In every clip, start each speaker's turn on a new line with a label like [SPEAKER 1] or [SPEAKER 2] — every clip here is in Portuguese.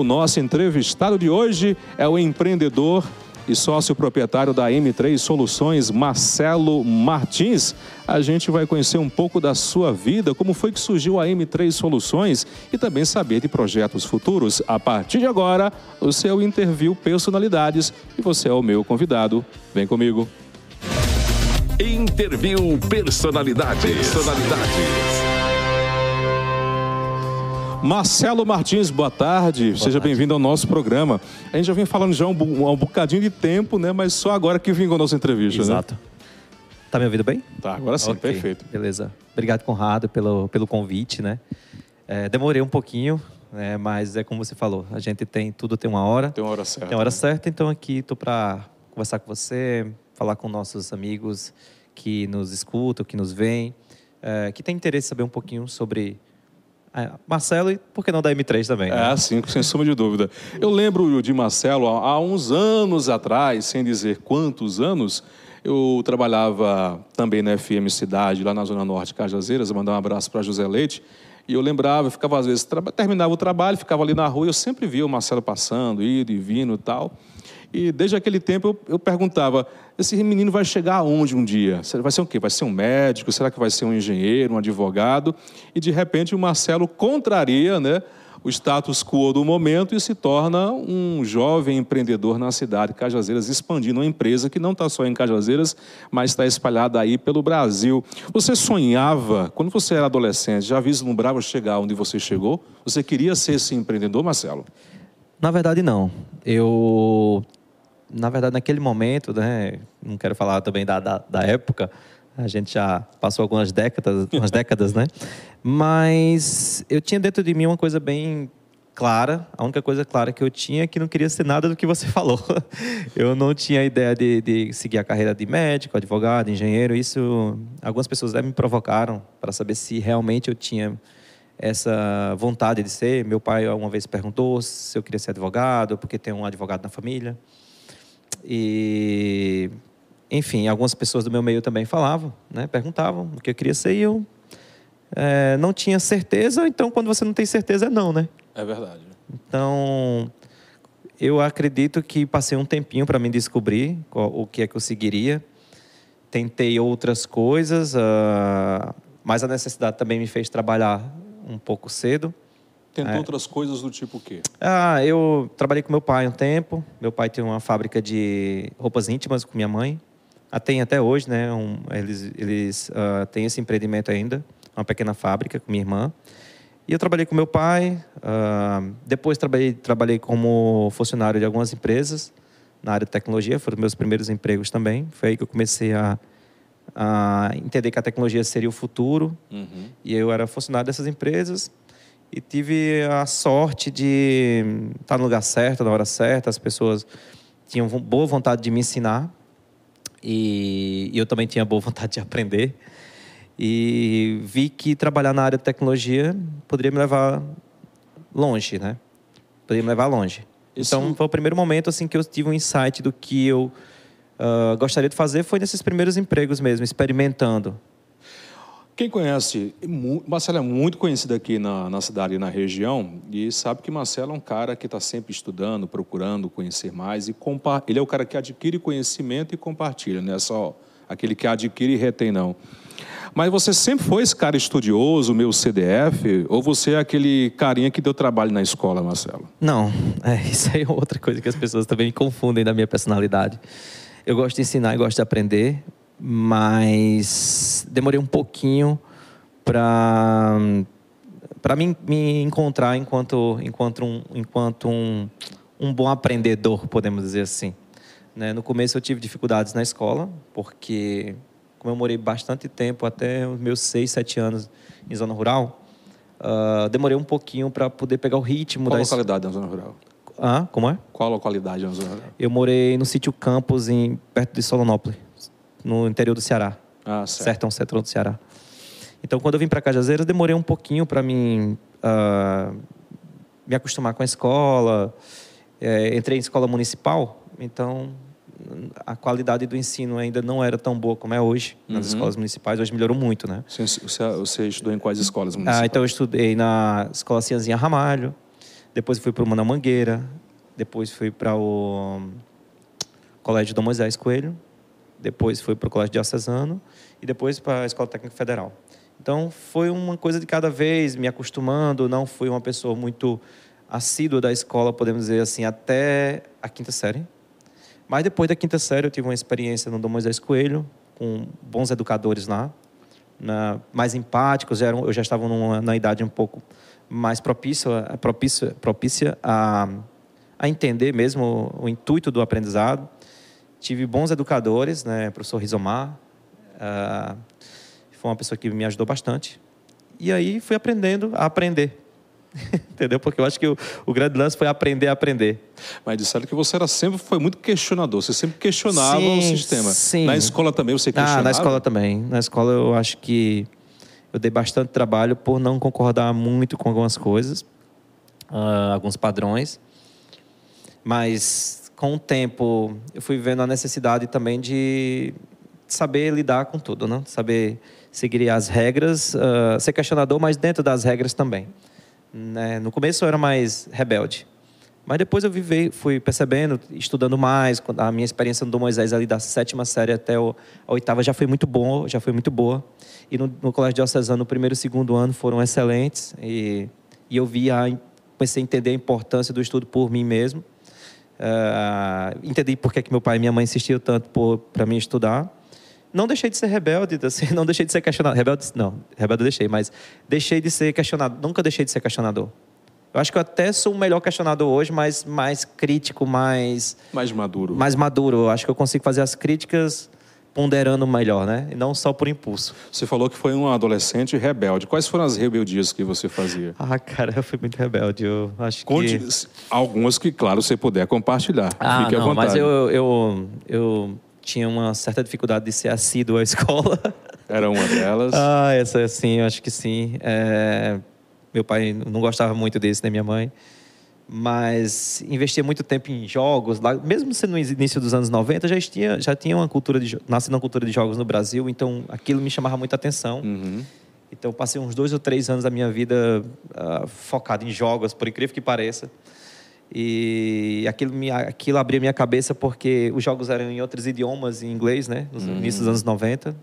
[SPEAKER 1] O nosso entrevistado de hoje é o empreendedor e sócio proprietário da M3 Soluções, Marcelo Martins. A gente vai conhecer um pouco da sua vida, como foi que surgiu a M3 Soluções e também saber de projetos futuros. A partir de agora, o seu interview Personalidades e você é o meu convidado. Vem comigo.
[SPEAKER 2] Interview Personalidades. Personalidades.
[SPEAKER 1] Marcelo Martins, boa tarde. Boa Seja bem-vindo ao nosso programa. A gente já vem falando já há um, um, bocadinho de tempo, né? Mas só agora que vingou a nossa entrevista,
[SPEAKER 3] Exato.
[SPEAKER 1] né?
[SPEAKER 3] Tá me ouvindo bem?
[SPEAKER 1] Tá, agora sim, okay, perfeito.
[SPEAKER 3] Beleza. Obrigado, Conrado, pelo, pelo convite, né? É, demorei um pouquinho, né? Mas é como você falou, a gente tem, tudo tem uma hora.
[SPEAKER 1] Tem uma hora certa.
[SPEAKER 3] Tem uma hora né? certa, então aqui tô para conversar com você, falar com nossos amigos que nos escutam, que nos veem, é, que tem interesse em saber um pouquinho sobre Marcelo e por que não da M3 também?
[SPEAKER 1] Né? É, sim, sem sombra de dúvida. Eu lembro de Marcelo há, uns anos atrás, sem dizer quantos anos, eu trabalhava também na FM Cidade, lá na Zona Norte Cajazeiras, mandar um abraço para José Leite. E eu lembrava, eu ficava às vezes, terminava o trabalho, ficava ali na rua, eu sempre via o Marcelo passando, indo e vindo e tal. E desde aquele tempo eu, eu perguntava: esse menino vai chegar aonde um dia? Vai ser o quê? Vai ser um médico? Será que vai ser um engenheiro, um advogado? E de repente o Marcelo contraria, né? o status quo do momento e se torna um jovem empreendedor na cidade de Cajazeiras, expandindo uma empresa que não está só em Cajazeiras, mas está espalhada aí pelo Brasil. Você sonhava, quando você era adolescente, já vislumbrava chegar onde você chegou? Você queria ser esse empreendedor, Marcelo?
[SPEAKER 3] Na verdade, não. Eu na verdade, naquele momento, né, não quero falar também da, da, da época, a gente já passou algumas décadas, umas décadas, né? Mas eu tinha dentro de mim uma coisa bem clara. A única coisa clara que eu tinha é que não queria ser nada do que você falou. Eu não tinha ideia de, de seguir a carreira de médico, advogado, engenheiro. Isso, algumas pessoas me provocaram para saber se realmente eu tinha essa vontade de ser. Meu pai uma vez perguntou se eu queria ser advogado, porque tem um advogado na família. E, enfim, algumas pessoas do meu meio também falavam, né? perguntavam o que eu queria ser e eu é, não tinha certeza. Então, quando você não tem certeza, é não, né?
[SPEAKER 1] É verdade.
[SPEAKER 3] Então, eu acredito que passei um tempinho para me descobrir qual, o que é que eu seguiria. Tentei outras coisas, uh, mas a necessidade também me fez trabalhar um pouco cedo.
[SPEAKER 1] Tentou é. outras coisas do tipo o quê?
[SPEAKER 3] Ah, eu trabalhei com meu pai um tempo. Meu pai tem uma fábrica de roupas íntimas com minha mãe. Ah, tem até hoje, né? Um, eles eles uh, têm esse empreendimento ainda, uma pequena fábrica com minha irmã. E eu trabalhei com meu pai. Uh, depois trabalhei, trabalhei como funcionário de algumas empresas na área de tecnologia. Foram meus primeiros empregos também. Foi aí que eu comecei a, a entender que a tecnologia seria o futuro. Uhum. E eu era funcionário dessas empresas e tive a sorte de estar no lugar certo, na hora certa. As pessoas tinham boa vontade de me ensinar e eu também tinha boa vontade de aprender. E vi que trabalhar na área de tecnologia poderia me levar longe, né? Poderia me levar longe. Isso... Então, foi o primeiro momento assim que eu tive um insight do que eu uh, gostaria de fazer foi nesses primeiros empregos mesmo, experimentando.
[SPEAKER 1] Quem conhece, Marcelo é muito conhecido aqui na, na cidade e na região e sabe que Marcelo é um cara que está sempre estudando, procurando conhecer mais e compa ele é o cara que adquire conhecimento e compartilha, não é só aquele que adquire e retém não. Mas você sempre foi esse cara estudioso, meu CDF, ou você é aquele carinha que deu trabalho na escola, Marcelo?
[SPEAKER 3] Não, é, isso aí é outra coisa que as pessoas também confundem da minha personalidade. Eu gosto de ensinar e gosto de aprender, mas demorei um pouquinho para para mim me encontrar enquanto enquanto um enquanto um, um bom aprendedor podemos dizer assim né? no começo eu tive dificuldades na escola porque como eu morei bastante tempo até os meus seis sete anos em zona rural uh, demorei um pouquinho para poder pegar o ritmo
[SPEAKER 1] qual da localidade na zona rural?
[SPEAKER 3] Ah como é?
[SPEAKER 1] Qual localidade na zona rural?
[SPEAKER 3] Eu morei no sítio Campos em perto de Solonópolis no interior do Ceará.
[SPEAKER 1] Ah, certo.
[SPEAKER 3] Sertão Central do Ceará. Então, quando eu vim para Cajazeiras, demorei um pouquinho para mim uh, me acostumar com a escola. É, entrei em escola municipal, então a qualidade do ensino ainda não era tão boa como é hoje nas uhum. escolas municipais. Hoje melhorou muito, né?
[SPEAKER 1] Você, você estudou em quais escolas municipais?
[SPEAKER 3] Ah, então eu estudei na Escola Cianzinha Ramalho, Depois fui para o Manuel Mangueira. Depois fui para o Colégio Dom Moisés Coelho. Depois fui para o Colégio Diocesano. E depois para a Escola Técnica Federal. Então, foi uma coisa de cada vez, me acostumando. Não fui uma pessoa muito assídua da escola, podemos dizer assim, até a quinta série. Mas depois da quinta série, eu tive uma experiência no Dom Moisés Coelho, com bons educadores lá, na, mais empáticos, eram, eu já estava numa, na idade um pouco mais propícia, propícia, propícia a, a entender mesmo o, o intuito do aprendizado. Tive bons educadores, né, professor Rizomar, uh, foi uma pessoa que me ajudou bastante. E aí fui aprendendo a aprender. Entendeu? Porque eu acho que o, o, grande lance foi aprender a aprender.
[SPEAKER 1] Mas disseram que você era sempre foi muito questionador, você sempre questionava sim, o sistema.
[SPEAKER 3] Sim.
[SPEAKER 1] Na escola também você questionava?
[SPEAKER 3] Ah, na escola também. Na escola eu acho que eu dei bastante trabalho por não concordar muito com algumas coisas, uh, alguns padrões. Mas com o tempo eu fui vendo a necessidade também de saber lidar com tudo, né? Saber seguir as regras, uh, ser questionador, mas dentro das regras também. Né? No começo eu era mais rebelde. Mas depois eu vivei, fui percebendo, estudando mais, a minha experiência no Dom Moisés ali da sétima série até a oitava já foi muito boa, já foi muito boa. E no, no Colégio Diocesano, no primeiro e segundo ano foram excelentes. E, e eu vi a, comecei a entender a importância do estudo por mim mesmo. Uh, entendi por que, meu pai e minha mãe insistiam tanto para mim estudar não deixei de ser rebelde, assim, não deixei de ser questionado. Rebelde, não, rebelde eu deixei, mas deixei de ser questionado. Nunca deixei de ser questionador. Eu acho que eu até sou um melhor questionador hoje, mas mais crítico, mais.
[SPEAKER 1] Mais maduro.
[SPEAKER 3] Mais maduro. Eu acho que eu consigo fazer as críticas ponderando melhor, né? E não só por impulso.
[SPEAKER 1] Você falou que foi um adolescente rebelde. Quais foram as rebeldias que você fazia?
[SPEAKER 3] Ah, cara, eu fui muito rebelde. Eu acho
[SPEAKER 1] Conte
[SPEAKER 3] que...
[SPEAKER 1] algumas que, claro, você puder compartilhar.
[SPEAKER 3] Ah,
[SPEAKER 1] Fique
[SPEAKER 3] não,
[SPEAKER 1] à vontade.
[SPEAKER 3] mas eu, eu, eu tinha uma certa dificuldade de ser assíduo à escola.
[SPEAKER 1] Era uma delas?
[SPEAKER 3] ah, essa sim, eu acho que sim. É... Meu pai não gostava muito disso, nem minha mãe. Mas investia muito tempo em jogos. Lá, mesmo sendo no início dos anos 90, já tinha, já tinha uma cultura de... Nasci na cultura de jogos no Brasil, então aquilo me chamava muita atenção.
[SPEAKER 1] Uhum.
[SPEAKER 3] Então, passei uns dois ou três anos da minha vida uh, focado em jogos, por incrível que pareça. E aquilo, me, aquilo abria minha cabeça porque os jogos eram em outros idiomas, em inglês, né? Nos uhum. início dos anos 90.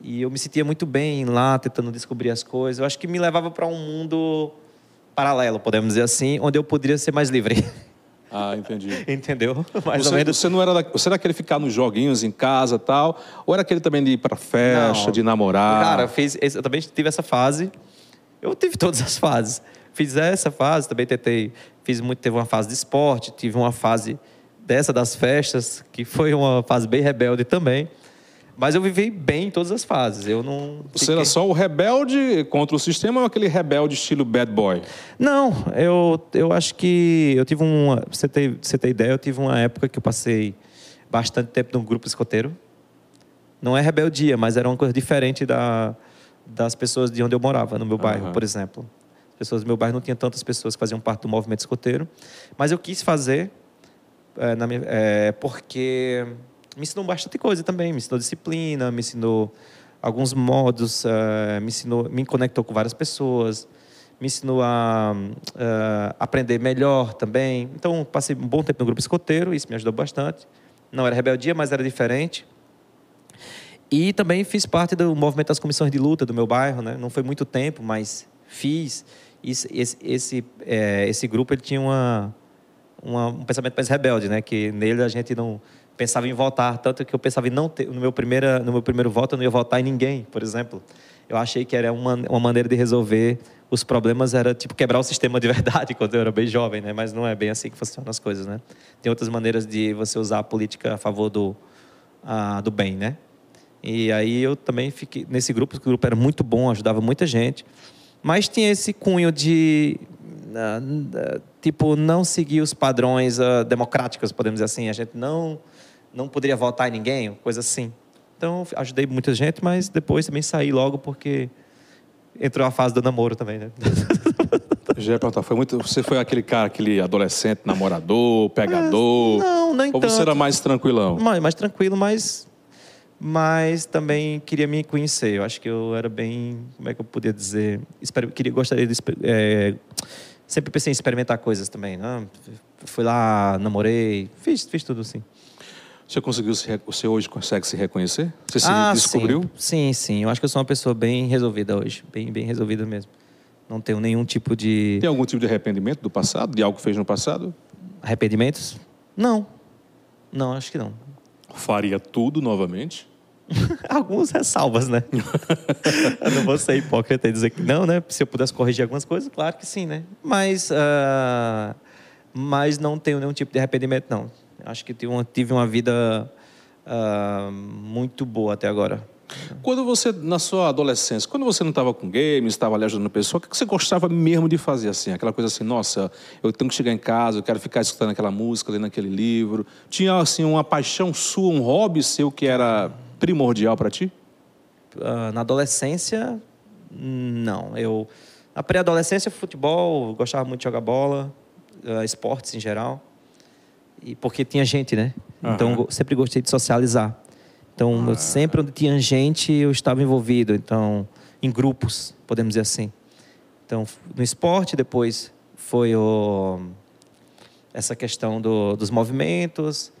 [SPEAKER 3] E eu me sentia muito bem lá, tentando descobrir as coisas. Eu acho que me levava para um mundo paralelo, podemos dizer assim, onde eu poderia ser mais livre.
[SPEAKER 1] Ah, entendi.
[SPEAKER 3] Entendeu?
[SPEAKER 1] Mais você, ou menos. Você não era, da, você era aquele ficar nos joguinhos em casa tal? Ou era aquele também de ir para festa, não. de namorar?
[SPEAKER 3] Cara, eu, fiz, eu também tive essa fase. Eu tive todas as fases. Fiz essa fase, também tentei fiz muito, teve uma fase de esporte, tive uma fase dessa das festas, que foi uma fase bem rebelde também. Mas eu vivi bem em todas as fases. Eu não.
[SPEAKER 1] Você fiquei... era só o rebelde contra o sistema ou aquele rebelde estilo bad boy?
[SPEAKER 3] Não, eu, eu acho que eu tive uma. Você ter, você ter ideia, eu tive uma época que eu passei bastante tempo num grupo escoteiro. Não é rebeldia, mas era uma coisa diferente da, das pessoas de onde eu morava, no meu bairro, uhum. por exemplo pessoas do meu bairro não tinha tantas pessoas que faziam parte do movimento escoteiro, mas eu quis fazer é, minha, é, porque me ensinou bastante coisa também, me ensinou disciplina, me ensinou alguns modos, é, me ensinou, me conectou com várias pessoas, me ensinou a, a aprender melhor também. Então passei um bom tempo no grupo escoteiro, isso me ajudou bastante. Não era rebeldia, mas era diferente. E também fiz parte do movimento das comissões de luta do meu bairro, né? Não foi muito tempo, mas fiz esse, esse, é, esse grupo ele tinha uma, uma, um pensamento mais rebelde, né? Que nele a gente não pensava em votar, tanto que eu pensava em não ter, no meu primeira, no meu primeiro voto eu não ia votar em ninguém, por exemplo. Eu achei que era uma, uma maneira de resolver os problemas era tipo quebrar o sistema de verdade quando eu era bem jovem, né? Mas não é bem assim que funcionam as coisas, né? Tem outras maneiras de você usar a política a favor do do bem, né? E aí eu também fiquei nesse grupo, o grupo era muito bom, ajudava muita gente. Mas tinha esse cunho de tipo não seguir os padrões uh, democráticos, podemos dizer assim. A gente não não poderia votar em ninguém, coisa assim. Então ajudei muita gente, mas depois também saí logo porque entrou a fase do namoro também, né?
[SPEAKER 1] Já ia perguntar, foi muito, você foi aquele cara, aquele adolescente, namorador, pegador?
[SPEAKER 3] não, nem
[SPEAKER 1] Ou
[SPEAKER 3] tanto.
[SPEAKER 1] você era mais tranquilão?
[SPEAKER 3] Mais, mais tranquilo, mas mas também queria me conhecer. Eu acho que eu era bem, como é que eu podia dizer? Espero, queria, gostaria de é, sempre pensei em experimentar coisas também. Né? Fui lá, namorei, fiz, fiz tudo assim.
[SPEAKER 1] Você conseguiu se, você hoje consegue se reconhecer? Você se
[SPEAKER 3] ah,
[SPEAKER 1] descobriu?
[SPEAKER 3] Sim, sim, sim. Eu acho que eu sou uma pessoa bem resolvida hoje. Bem, bem resolvida mesmo. Não tenho nenhum tipo de
[SPEAKER 1] Tem algum tipo de arrependimento do passado, de algo que fez no passado?
[SPEAKER 3] arrependimentos. Não. Não, acho que não.
[SPEAKER 1] Faria tudo novamente?
[SPEAKER 3] Algumas ressalvas, né? eu não vou ser hipócrita e dizer que não, né? Se eu pudesse corrigir algumas coisas, claro que sim, né? Mas, ah, mas não tenho nenhum tipo de arrependimento, não. Acho que tive uma, tive uma vida ah, muito boa até agora.
[SPEAKER 1] Quando você, na sua adolescência, quando você não estava com games, estava ali ajudando a pessoa, o que você gostava mesmo de fazer assim? Aquela coisa assim, nossa, eu tenho que chegar em casa, eu quero ficar escutando aquela música, lendo aquele livro. Tinha assim uma paixão sua, um hobby seu que era primordial para ti?
[SPEAKER 3] Ah, na adolescência, não. Eu na pré-adolescência, futebol, gostava muito de jogar bola, ah, esportes em geral. E porque tinha gente, né? Então
[SPEAKER 1] Aham.
[SPEAKER 3] eu sempre gostei de socializar. Então eu sempre onde tinha gente, eu estava envolvido, então em grupos, podemos dizer assim. Então no esporte depois foi o essa questão do- dos movimentos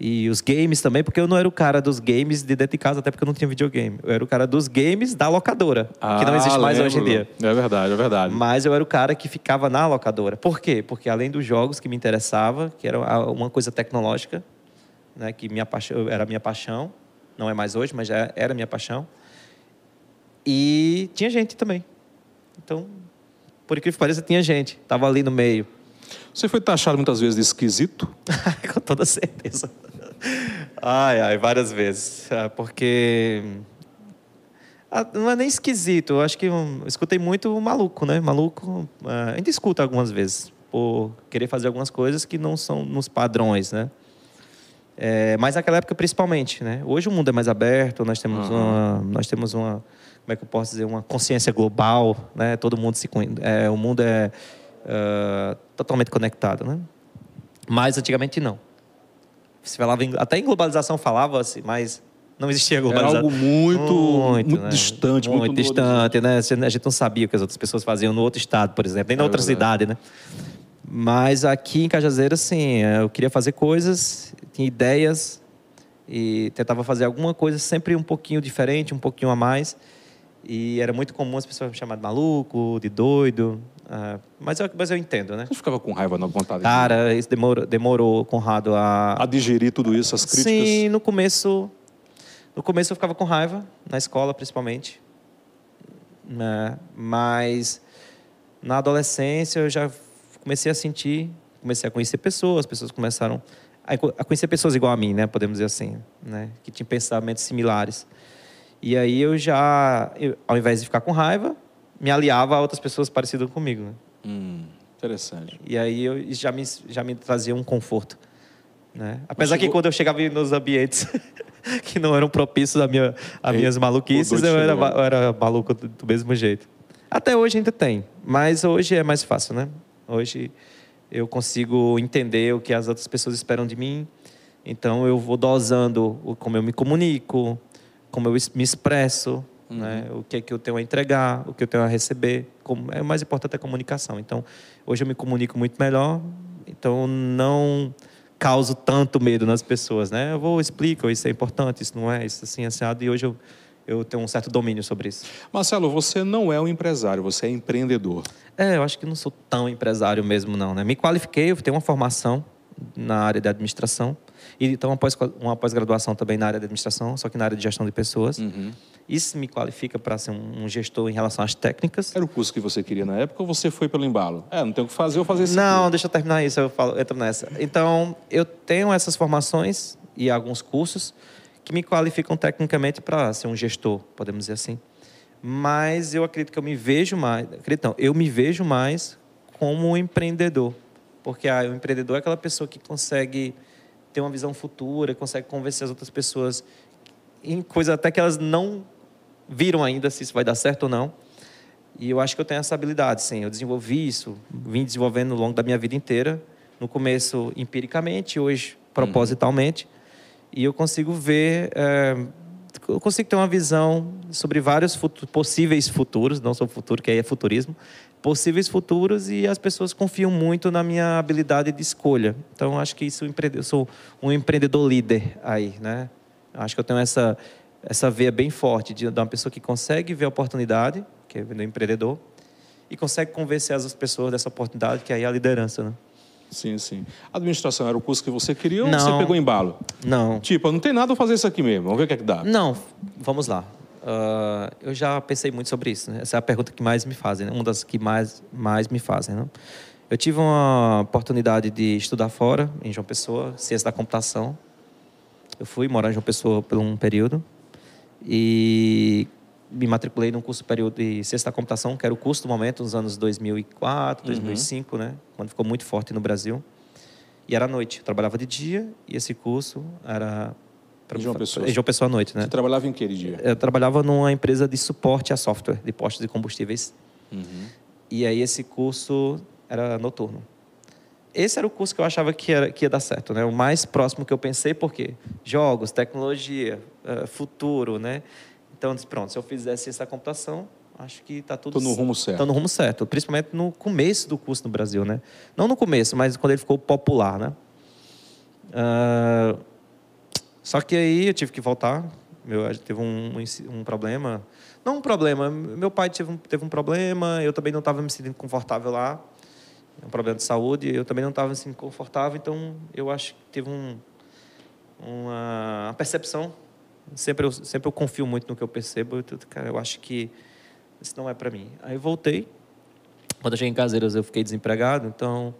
[SPEAKER 3] e os games também, porque eu não era o cara dos games de dentro de casa, até porque eu não tinha videogame. Eu era o cara dos games da locadora, que não existe mais hoje em dia.
[SPEAKER 1] É verdade, é verdade.
[SPEAKER 3] Mas eu era o cara que ficava na locadora. Por quê? Porque além dos jogos que me interessava, que era uma coisa tecnológica, né, que minha paixão, era a minha paixão, não é mais hoje, mas já era a minha paixão. E tinha gente também. Então, por incrível que pareça, tinha gente. Tava ali no meio.
[SPEAKER 1] Você foi taxado muitas vezes de esquisito?
[SPEAKER 3] Com toda certeza. Ai, ai, várias vezes. Porque. ah, Não é nem esquisito. Eu acho que eu escutei muito o maluco, né? Maluco. ah, ainda escuta algumas vezes. Por querer fazer algumas coisas que não são nos padrões, né? É, mas naquela época, principalmente, né? Hoje o mundo é mais aberto, nós temos uma. Nós temos uma. Como é que eu posso dizer? Uma consciência global, né? Todo mundo se. É, o mundo é ah, totalmente conectado, né? Mas antigamente não. Se falava em- até em globalização falava-se, mas não existia
[SPEAKER 1] Era
[SPEAKER 3] globalização.
[SPEAKER 1] algo muito, muito,
[SPEAKER 3] né?
[SPEAKER 1] distante, muito,
[SPEAKER 3] muito distante, né? A gente não sabia o que as outras pessoas faziam no outro estado, por exemplo, nem na
[SPEAKER 1] É
[SPEAKER 3] outra
[SPEAKER 1] verdade.
[SPEAKER 3] cidade, né? Mas aqui em Cajazeiras, sim, eu queria fazer coisas, tinha ideias e tentava fazer alguma coisa sempre um pouquinho diferente, um pouquinho a mais. E era muito comum as pessoas me chamarem de maluco, de doido. Ah, mas, eu, mas eu entendo, né?
[SPEAKER 1] Você ficava com raiva, na vontade
[SPEAKER 3] Cara, isso demorou, demorou Conrado, a,
[SPEAKER 1] a digerir tudo isso, as críticas?
[SPEAKER 3] Sim, no começo. No começo eu ficava com raiva, na escola principalmente. Né? Mas na adolescência eu já comecei a sentir, comecei a conhecer pessoas, as pessoas começaram a co- a conhecer pessoas igual a mim, né? Podemos dizer assim, né? Que tinham pensamentos similares. E aí eu já, eu, ao invés de ficar com raiva, me aliava a outras pessoas parecidas comigo, né?
[SPEAKER 1] Hum, interessante.
[SPEAKER 3] E aí eu, isso já me, já me trazia um conforto. Né? Apesar que
[SPEAKER 1] chegou-
[SPEAKER 3] quando eu chegava nos ambientes que não eram propícios a, minha, a minhas maluquices, eu era, eu era maluco do, do mesmo jeito. Até hoje ainda tem, mas hoje é mais fácil, né? Hoje eu consigo entender o que as outras pessoas esperam de mim, então eu vou dosando como eu me comunico, como eu me expresso, né? o que é que eu tenho a entregar, o que eu tenho a receber. Como, é o mais importante é a comunicação. Então, hoje eu me comunico muito melhor, então não causo tanto medo nas pessoas, né? Eu vou explico, isso é importante, isso não é, isso assim, assado, e hoje eu, eu tenho um certo domínio sobre isso.
[SPEAKER 1] Marcelo, você não é um empresário, você é empreendedor.
[SPEAKER 3] É, eu acho que não sou tão empresário mesmo, não. Né? Me qualifiquei, eu tenho uma formação na área de administração então uma pós- uma pós-graduação também na área de administração, só que na área de gestão de pessoas.
[SPEAKER 1] Uhum.
[SPEAKER 3] Isso me qualifica para ser um gestor em relação às técnicas.
[SPEAKER 1] Era o curso que você queria na época ou você foi pelo embalo? É, não tem o que fazer, eu vou fazer esse
[SPEAKER 3] Não,
[SPEAKER 1] curso.
[SPEAKER 3] deixa eu terminar isso, eu falo, entro nessa. Então, eu tenho essas formações e alguns cursos que me qualificam tecnicamente para ser um gestor, podemos dizer assim. Mas eu acredito que eu me vejo mais, acredito não, eu me vejo mais como um empreendedor. Porque ah, o empreendedor é aquela pessoa que consegue ter uma visão futura, consegue convencer as outras pessoas em coisas até que elas não viram ainda se isso vai dar certo ou não. E eu acho que eu tenho essa habilidade, sim. Eu desenvolvi isso, vim desenvolvendo ao longo da minha vida inteira. No começo, empiricamente, hoje, propositalmente. E eu consigo ver, eh, eu consigo ter uma visão sobre vários futu possíveis futuros, não só futuro, que aí é futurismo, possíveis futuros e as pessoas confiam muito na minha habilidade de escolha. Então, acho que isso eu sou um empreendedor líder aí, né? Acho que eu tenho essa essa veia bem forte de, de uma pessoa que consegue ver a oportunidade, que é o empreendedor, e consegue convencer as pessoas dessa oportunidade, que aí é a liderança, né?
[SPEAKER 1] Sim, sim. Administração era o curso que você queria ou
[SPEAKER 3] Não.
[SPEAKER 1] você pegou embalo?
[SPEAKER 3] Não.
[SPEAKER 1] Tipo, não tem nada a fazer isso aqui mesmo. Vamos ver o que é que dá.
[SPEAKER 3] Não, vamos lá. Ah, eu já pensei muito sobre isso. Né? Essa é a pergunta que mais me fazem, né? uma das que mais, mais me fazem. Né? Eu tive uma oportunidade de estudar fora, em João Pessoa, ciência da computação. Eu fui morar em João Pessoa por um período e me matriculei num curso superior de ciência da computação, que era o curso do momento, nos anos 2004, 2005, né? quando ficou muito forte no Brasil. E era à noite. Eu trabalhava de dia e esse curso era... pra
[SPEAKER 1] João Pessoa.
[SPEAKER 3] Em João Pessoa à noite, né?
[SPEAKER 1] Você trabalhava em que de dia?
[SPEAKER 3] Eu trabalhava numa empresa de suporte a software, de postos de combustíveis. E aí esse curso era noturno. Esse era o curso que eu achava que, era, que ia dar certo, né? O mais próximo que eu pensei, porque jogos, tecnologia, eh, futuro, né? Então, eu disse, pronto, se eu fizesse essa computação, acho que está tudo
[SPEAKER 1] Tô no rumo certo.
[SPEAKER 3] Tô no rumo certo, principalmente no começo do curso no Brasil, né? Não no começo, mas quando ele ficou popular, né? Ah, só que aí eu tive que voltar. Meu, teve um, um um problema. Não um problema, meu pai teve um, teve um problema, eu também não estava me sentindo confortável lá. É um problema de saúde, eu também não estava me sentindo confortável, então eu acho que teve um, uma percepção. Sempre eu, sempre eu confio muito no que eu percebo, eu, cara, eu acho que isso não é para mim. Aí voltei. Quando eu cheguei em Caseiras, eu fiquei desempregado, então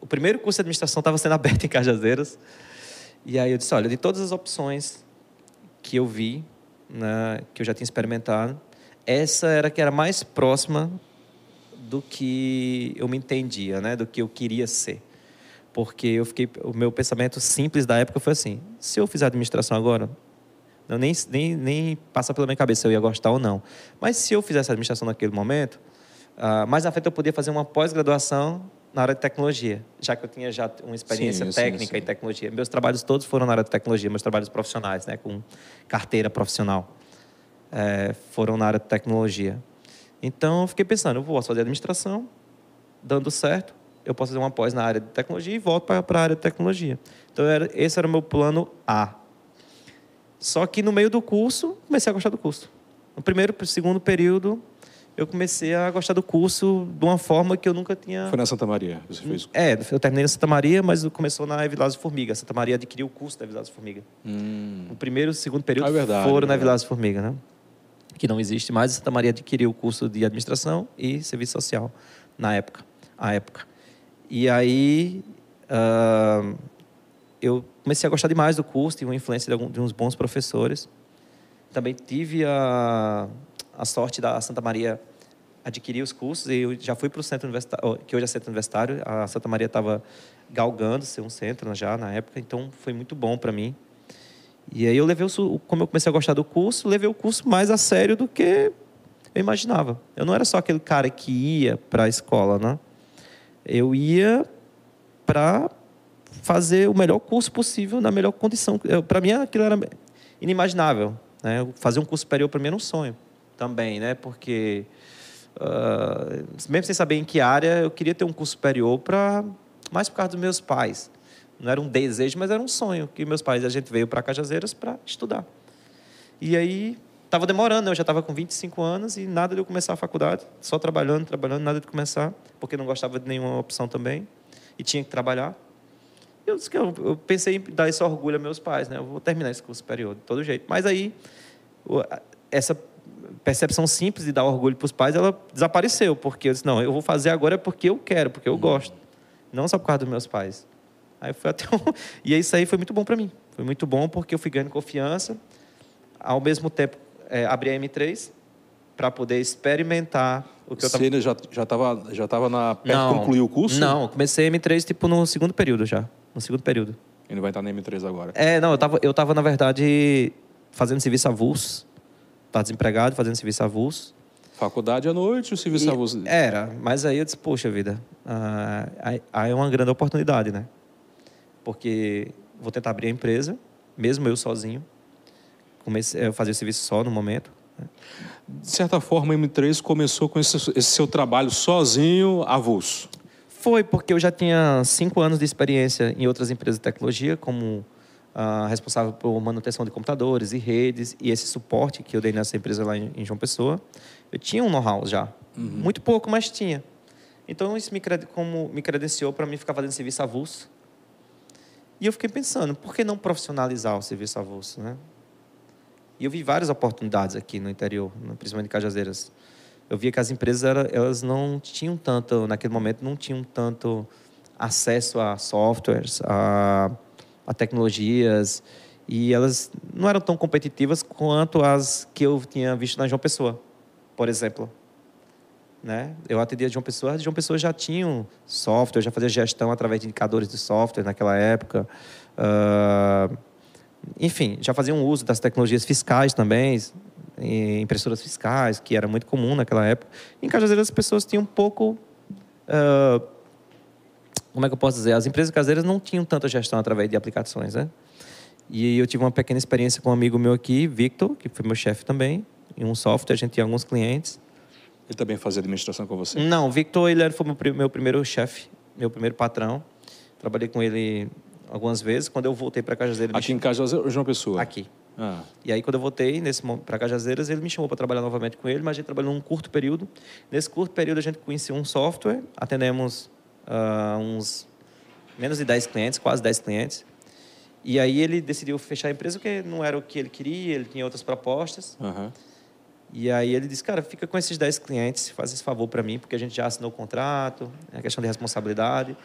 [SPEAKER 3] o primeiro curso de administração estava sendo aberto em Cajazeiras. E aí eu disse, olha, de todas as opções que eu vi, né, que eu já tinha experimentado, essa era que era mais próxima do que eu me entendia, né, do que eu queria ser. Porque eu fiquei, o meu pensamento simples da época foi assim: se eu fizer administração agora, eu nem, nem, nem passa pela minha cabeça se eu ia gostar ou não. Mas se eu fizesse administração naquele momento, ah, mais à frente eu podia fazer uma pós-graduação na área de tecnologia, já que eu tinha já uma experiência
[SPEAKER 1] Sim, sim,
[SPEAKER 3] técnica
[SPEAKER 1] sim.
[SPEAKER 3] em tecnologia. Meus trabalhos todos foram na área de tecnologia, meus trabalhos profissionais, né, com carteira profissional, eh, foram na área de tecnologia. Então eu fiquei pensando, eu vou fazer administração, dando certo, eu posso fazer uma pós na área de tecnologia e volto para a área de tecnologia. Então era, esse era o meu plano A. Só que no meio do curso, comecei a gostar do curso. No primeiro segundo período, eu comecei a gostar do curso de uma forma que eu nunca tinha.
[SPEAKER 1] Foi na Santa Maria. Você fez.
[SPEAKER 3] É, eu terminei na Santa Maria, mas começou na Evilásio Formiga. A Santa Maria adquiriu o curso da Evilásio Formiga.
[SPEAKER 1] Hum.
[SPEAKER 3] O primeiro e o segundo período
[SPEAKER 1] Ah, é verdade,
[SPEAKER 3] foram
[SPEAKER 1] é
[SPEAKER 3] na. Evilásio Formiga, né? Que não existe mais. A Santa Maria adquiriu o curso de administração e serviço social na época. A época. E aí ah, eu comecei a gostar demais do curso, tive uma influência de, algum- de uns bons professores. Também tive a, a sorte da Santa Maria adquirir os cursos e eu já fui para o centro universitário, que hoje é centro universitário. A Santa Maria estava galgando ser um centro já na época, então foi muito bom para mim. E aí eu levei o, como eu comecei a gostar do curso, levei o curso mais a sério do que eu imaginava. Eu não era só aquele cara que ia para a escola, né? Eu ia para fazer o melhor curso possível na melhor condição. Para mim aquilo era inimaginável, né? Fazer um curso superior para mim era um sonho também, né? Porque ah, mesmo sem saber em que área, eu queria ter um curso superior para mais por causa dos meus pais. Não era um desejo, mas era um sonho que meus pais a gente veio para Cajazeiras para estudar. E aí estava demorando, né? eu já estava com 25 anos e nada de eu começar a faculdade, só trabalhando, trabalhando, nada de começar, porque não gostava de nenhuma opção também e tinha que trabalhar. Eu, disse que eu, eu pensei em dar esse orgulho a meus pais, né? Eu vou terminar esse curso superior de todo jeito. Mas aí essa percepção simples de dar orgulho para os pais, ela desapareceu, porque eu disse, não, eu vou fazer agora porque eu quero, porque eu gosto, não só por causa dos meus pais. Aí foi até um... E isso aí foi muito bom para mim. Foi muito bom porque eu fui ganhando confiança, ao mesmo tempo é, abri a M3 para poder experimentar o que eu
[SPEAKER 1] Você
[SPEAKER 3] estava...
[SPEAKER 1] ainda já já estava já tava na perto de concluir o curso?
[SPEAKER 3] Não, eu comecei a M3 tipo no segundo período já, no segundo período.
[SPEAKER 1] Ele vai estar na M3 agora.
[SPEAKER 3] É, não, eu tava, eu tava na verdade fazendo serviço avulso. Tava desempregado, fazendo serviço avulso.
[SPEAKER 1] Faculdade à noite, o serviço
[SPEAKER 3] E-
[SPEAKER 1] avulso.
[SPEAKER 3] Era, mas aí eu disse, poxa vida, ah, aí é uma grande oportunidade, né? Porque vou tentar abrir a empresa, mesmo eu sozinho, comecei, eu fazia o serviço só no momento. né?
[SPEAKER 1] De certa forma, a M3 começou com esse, esse seu trabalho sozinho, avulso.
[SPEAKER 3] Foi porque eu já tinha cinco anos de experiência em outras empresas de tecnologia, como ah, responsável por manutenção de computadores e redes, e esse suporte que eu dei nessa empresa lá em, em João Pessoa. Eu tinha um know-how já. Muito pouco, mas tinha. Então, isso me, como, me credenciou para mim ficar fazendo serviço avulso. E eu fiquei pensando, por que não profissionalizar o serviço avulso, né? E eu vi várias oportunidades aqui no interior, principalmente em Cajazeiras. Eu via que as empresas elas não tinham tanto, naquele momento, não tinham tanto acesso a softwares, a, a tecnologias, e elas não eram tão competitivas quanto as que eu tinha visto na João Pessoa, por exemplo. Né? Eu atendia João Pessoa, João Pessoa já tinha software, já fazia gestão através de indicadores de software naquela época. Ah, enfim, já faziam uso das tecnologias fiscais também, impressoras fiscais, que era muito comum naquela época. Em Cajazeiras as pessoas tinham um pouco. ah, como é que eu posso dizer? As empresas caseiras não tinham tanta gestão através de aplicações, né? E eu tive uma pequena experiência com um amigo meu aqui, Victor, que foi meu chefe também, em um software, a gente tinha alguns clientes.
[SPEAKER 1] Ele também fazia administração com você?
[SPEAKER 3] Não, Victor ele foi meu primeiro chefe, meu primeiro patrão. Trabalhei com ele algumas vezes. Quando eu voltei para Cajazeiras,
[SPEAKER 1] Aqui em Cajazeiras ou João Pessoa?
[SPEAKER 3] aqui.
[SPEAKER 1] Ah,
[SPEAKER 3] E aí, quando eu voltei para Cajazeiras, ele me chamou para trabalhar novamente com ele, mas a gente trabalhou num curto período. Nesse curto período, a gente conheceu um software, atendemos ah, uns menos de 10 clientes, quase 10 clientes. E aí ele decidiu fechar a empresa porque não era o que ele queria, ele tinha outras propostas.
[SPEAKER 1] aham.
[SPEAKER 3] E aí ele disse, cara, fica com esses 10 clientes, faz esse favor para mim, porque a gente já assinou o contrato, é questão de responsabilidade.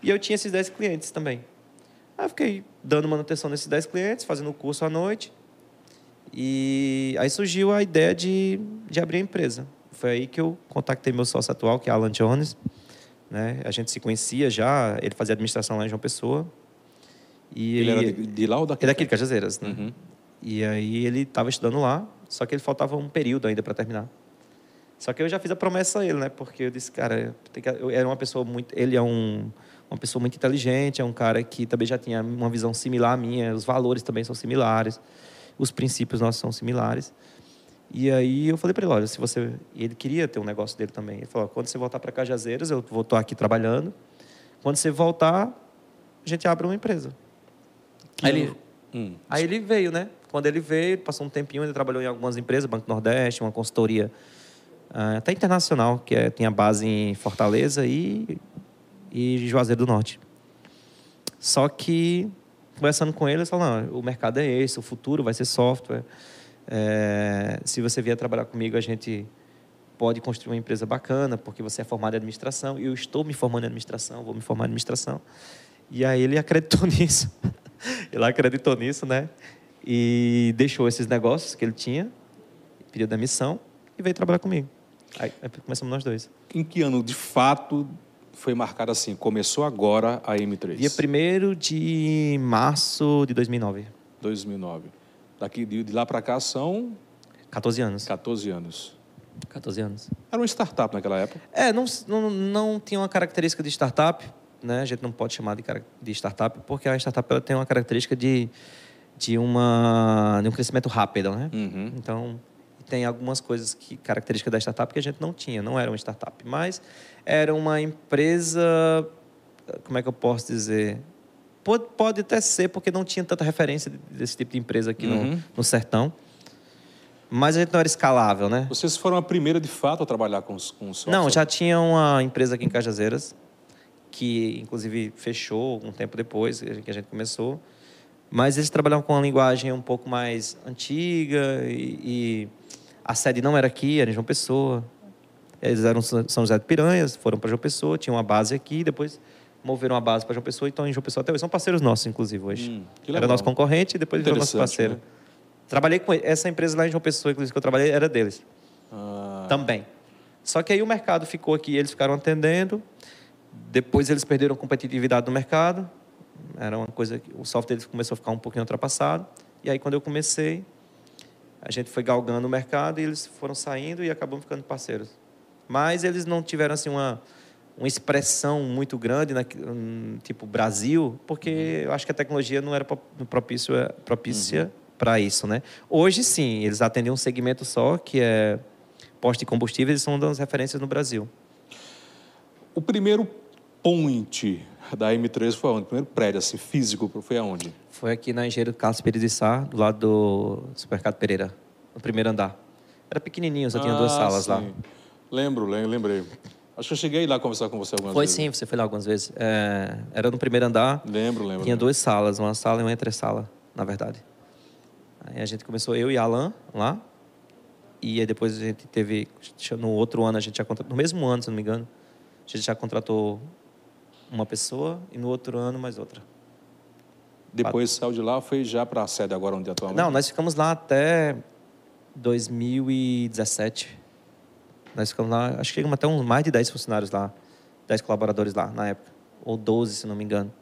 [SPEAKER 3] E eu tinha esses 10 clientes também. Aí eu fiquei dando manutenção nesses 10 clientes, fazendo o curso à noite. E aí surgiu a ideia de, de abrir a empresa. Foi aí que eu contactei meu sócio atual, que é Alan Jones. Né? A gente se conhecia já, ele fazia administração lá em João Pessoa. E
[SPEAKER 1] Ele era de, de lá ou daqui?
[SPEAKER 3] ele é daqui de Cajazeiras, né?
[SPEAKER 1] Uhum.
[SPEAKER 3] E aí ele estava estudando lá, só que ele faltava um período ainda para terminar. Só que eu já fiz a promessa a ele, né? Porque eu disse, cara, tem que- eu era uma pessoa muito, ele é um, uma pessoa muito inteligente, é um cara que também já tinha uma visão similar à minha, os valores também são similares, os princípios nossos são similares. E aí eu falei para ele, olha, se você, e ele queria ter um negócio dele também. Ele falou, quando você voltar para Cajazeiras, eu vou estar aqui trabalhando. Quando você voltar, a gente abre uma empresa.
[SPEAKER 1] Que
[SPEAKER 3] Aí ele?
[SPEAKER 1] Hum.
[SPEAKER 3] Aí ele veio, né? Quando ele veio, passou um tempinho, ele trabalhou em algumas empresas, Banco Nordeste, uma consultoria ah, até internacional, que é, tinha base em Fortaleza e, e Juazeiro do Norte. Só que, conversando com ele, ele falou, o mercado é esse, o futuro vai ser software. É, se você vier trabalhar comigo, a gente pode construir uma empresa bacana, porque você é formado em administração, eu estou me formando em administração, vou me formar em administração. E aí ele acreditou nisso. ele acreditou nisso, né? E deixou esses negócios que ele tinha, pediu demissão e veio trabalhar comigo. Aí começamos nós dois.
[SPEAKER 1] Em que ano, de fato, foi marcado assim? Começou agora a M3?
[SPEAKER 3] Dia 1 de março de 2009.
[SPEAKER 1] 2009. Daqui, de, de lá para cá são
[SPEAKER 3] 14 anos.
[SPEAKER 1] 14 anos.
[SPEAKER 3] 14 anos.
[SPEAKER 1] Era uma startup naquela época.
[SPEAKER 3] É, não, não, não tinha uma característica de startup, né? A gente não pode chamar de, de startup, porque a startup ela tem uma característica de, de, uma, de um crescimento rápido, né?
[SPEAKER 1] Uhum.
[SPEAKER 3] Então, tem algumas coisas que características da startup que a gente não tinha, não era uma startup, mas era uma empresa, como é que eu posso dizer? Pode, pode até ser, porque não tinha tanta referência desse tipo de empresa aqui
[SPEAKER 1] Uhum.
[SPEAKER 3] no, no sertão. Mas a gente não era escalável, né?
[SPEAKER 1] Vocês foram a primeira, de fato, a trabalhar com, os- com o software?
[SPEAKER 3] Não, já tinha uma empresa aqui em Cajazeiras, que inclusive fechou um tempo depois que a gente começou. Mas eles trabalhavam com uma linguagem um pouco mais antiga e, e a sede não era aqui, era em João Pessoa. Eles eram São José de Piranhas, foram para João Pessoa, tinham uma base aqui, depois moveram a base para João Pessoa e estão em João Pessoa até hoje. São parceiros nossos, inclusive, hoje.
[SPEAKER 1] Hum,
[SPEAKER 3] era nosso concorrente e depois virou nosso parceiro.
[SPEAKER 1] né?
[SPEAKER 3] Trabalhei com essa empresa lá em João Pessoa, inclusive, que eu trabalhei, era deles
[SPEAKER 1] Ah,
[SPEAKER 3] também. Só que aí o mercado ficou aqui, eles ficaram atendendo. Depois eles perderam competitividade no mercado. Era uma coisa que o software deles começou a ficar um pouquinho ultrapassado. E aí quando eu comecei, a gente foi galgando o mercado e eles foram saindo e acabamos ficando parceiros. Mas eles não tiveram assim uma uma expressão muito grande, na, tipo Brasil, porque eu acho que a tecnologia não era pro- propício, propícia para isso, né? Hoje sim, eles atendem um segmento só, que é posto de combustíveis, e são das referências no Brasil.
[SPEAKER 1] O primeiro point da M3 foi onde? O primeiro prédio assim, físico foi aonde?
[SPEAKER 3] Foi aqui na Engenheiro Carlos Pires de Sá, do lado do Supermercado Pereira, no primeiro andar. Era pequenininho, só tinha duas
[SPEAKER 1] Ah,
[SPEAKER 3] salas lá.
[SPEAKER 1] sim. Lembro, lem- lembrei. Acho que eu cheguei lá conversar com você algumas
[SPEAKER 3] Foi
[SPEAKER 1] vezes.
[SPEAKER 3] sim, você foi lá algumas vezes. É, era no primeiro andar,
[SPEAKER 1] Lembro, lembro.
[SPEAKER 3] tinha
[SPEAKER 1] lembro.
[SPEAKER 3] duas salas, uma sala e uma entre-sala, na verdade. Aí a gente começou, eu e Alan, lá. E aí depois a gente teve, no outro ano, a gente já contratou, no mesmo ano, se não me engano, a gente já contratou uma pessoa e no outro ano mais outra.
[SPEAKER 1] Depois saiu de lá, foi já para a sede agora onde atualmente?
[SPEAKER 3] Não, nós ficamos lá até 2017. Nós ficamos lá, acho que chegamos até uns mais de 10 funcionários lá, 10 colaboradores lá na época, ou 12, se não me engano.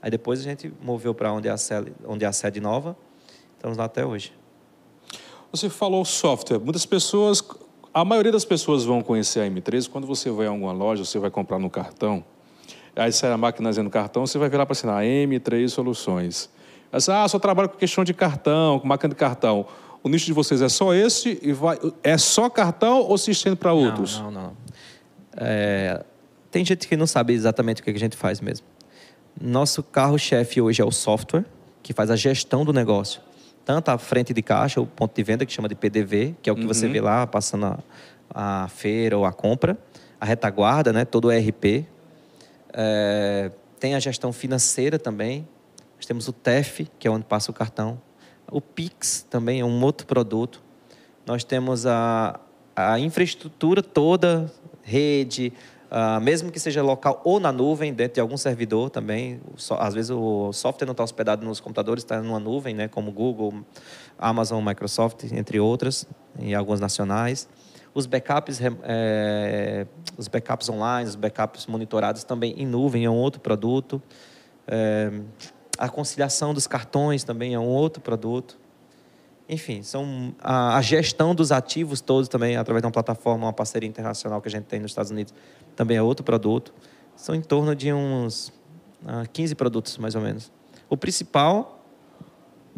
[SPEAKER 3] Aí depois a gente moveu para onde, é a sede- onde é a sede nova, estamos lá até hoje.
[SPEAKER 1] Você falou software. Muitas pessoas, a maioria das pessoas vão conhecer a M3 quando você vai a alguma loja, você vai comprar no cartão. Aí sai a máquina no cartão, você vai virar para assinar M3 Soluções. Aí você, ah, só trabalho com questão de cartão, com máquina de cartão. O nicho de vocês é só esse e vai, é só cartão ou se estende para outros?
[SPEAKER 3] Não, não, não. É, tem gente que não sabe exatamente o que a gente faz mesmo. Nosso carro-chefe hoje é o software, que faz a gestão do negócio. Tanto a frente de caixa, o ponto de venda, que chama de PDV, que é o que você vê lá passando a, a feira ou a compra. A retaguarda, né, todo o ERP. É, tem a gestão financeira também. Nós temos o TEF, que é onde passa o cartão. O Pix também é um outro produto. Nós temos a, a infraestrutura toda, rede, ah, mesmo que seja local ou na nuvem, dentro de algum servidor também. So- Às vezes o software não está hospedado nos computadores, está numa nuvem, né, como Google, Amazon, Microsoft, entre outras, e algumas nacionais. Os backups, eh, os backups online, os backups monitorados também em nuvem é um outro produto. Eh, a conciliação dos cartões também é um outro produto. Enfim, são a, a gestão dos ativos todos também através de uma plataforma, uma parceria internacional que a gente tem nos Estados Unidos, também é outro produto. São em torno de uns ah, 15 produtos, mais ou menos. O principal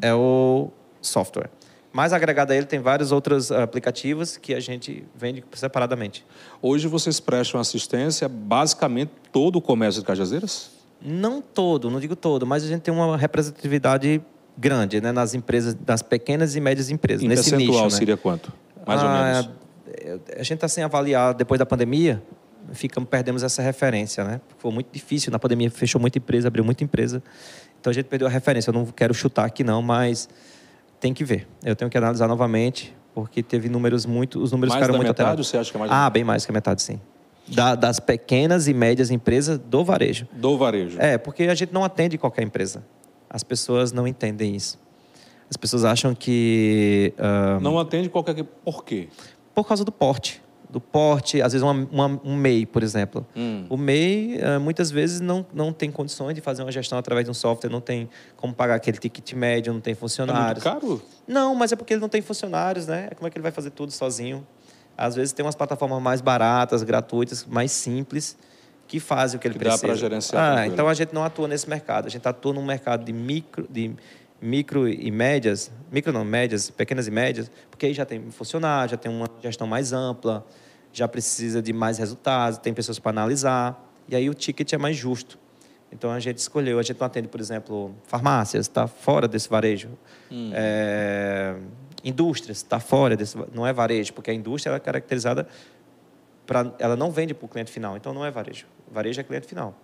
[SPEAKER 3] é o software. Mais agregado a ele, tem vários outros ah, aplicativos que a gente vende separadamente.
[SPEAKER 1] Hoje vocês prestam assistência basicamente todo o comércio de Cajazeiras?
[SPEAKER 3] Não todo, não digo todo, mas a gente tem uma representatividade grande né, nas empresas, nas pequenas e médias empresas,
[SPEAKER 1] Em
[SPEAKER 3] nesse
[SPEAKER 1] percentual
[SPEAKER 3] nicho. né?
[SPEAKER 1] seria quanto? Mais ou
[SPEAKER 3] Ah,
[SPEAKER 1] menos.
[SPEAKER 3] é, A gente está sem avaliar depois da pandemia, ficamos, perdemos essa referência, né? Foi muito difícil, na pandemia fechou muita empresa, abriu muita empresa, então a gente perdeu a referência. Eu não quero chutar aqui não, mas tem que ver. Eu tenho que analisar novamente, porque teve números muito, os números
[SPEAKER 1] Mais
[SPEAKER 3] ficaram
[SPEAKER 1] da
[SPEAKER 3] muito
[SPEAKER 1] metade,
[SPEAKER 3] alterados.
[SPEAKER 1] você acha que é mais
[SPEAKER 3] Ah, bem mais que a metade, sim. Da- das pequenas e médias empresas do varejo.
[SPEAKER 1] Do varejo.
[SPEAKER 3] É, porque a gente não atende qualquer empresa. As pessoas não entendem isso. As pessoas acham que. ah,
[SPEAKER 1] Não atende qualquer... que- Por quê?
[SPEAKER 3] por causa do porte. Do porte, às vezes uma, uma- um MEI, por exemplo.
[SPEAKER 1] Hum.
[SPEAKER 3] O MEI, eh, muitas vezes, não, não tem condições de fazer uma gestão através de um software, não tem como pagar aquele ticket médio, não tem
[SPEAKER 1] É muito
[SPEAKER 3] funcionários.
[SPEAKER 1] caro?
[SPEAKER 3] Não, mas é porque ele não tem funcionários, né? Como é que ele vai fazer tudo sozinho? Às vezes tem umas plataformas mais baratas, gratuitas, mais simples, que fazem o que ele
[SPEAKER 1] Que dá
[SPEAKER 3] precisa.
[SPEAKER 1] pra gerenciar
[SPEAKER 3] Ah, então a gente não atua nesse mercado. A gente atua num mercado de micro, de micro e médias, micro não, médias, pequenas e médias, porque aí já tem funcionário, já tem uma gestão mais ampla, já precisa de mais resultados, tem pessoas para analisar, e aí o ticket é mais justo. Então a gente escolheu, a gente não atende, por exemplo, farmácias, está fora desse varejo. É, indústrias, está fora desse, não é varejo, porque a indústria é caracterizada para, ela não vende para o cliente final, então não é varejo. Varejo é cliente final.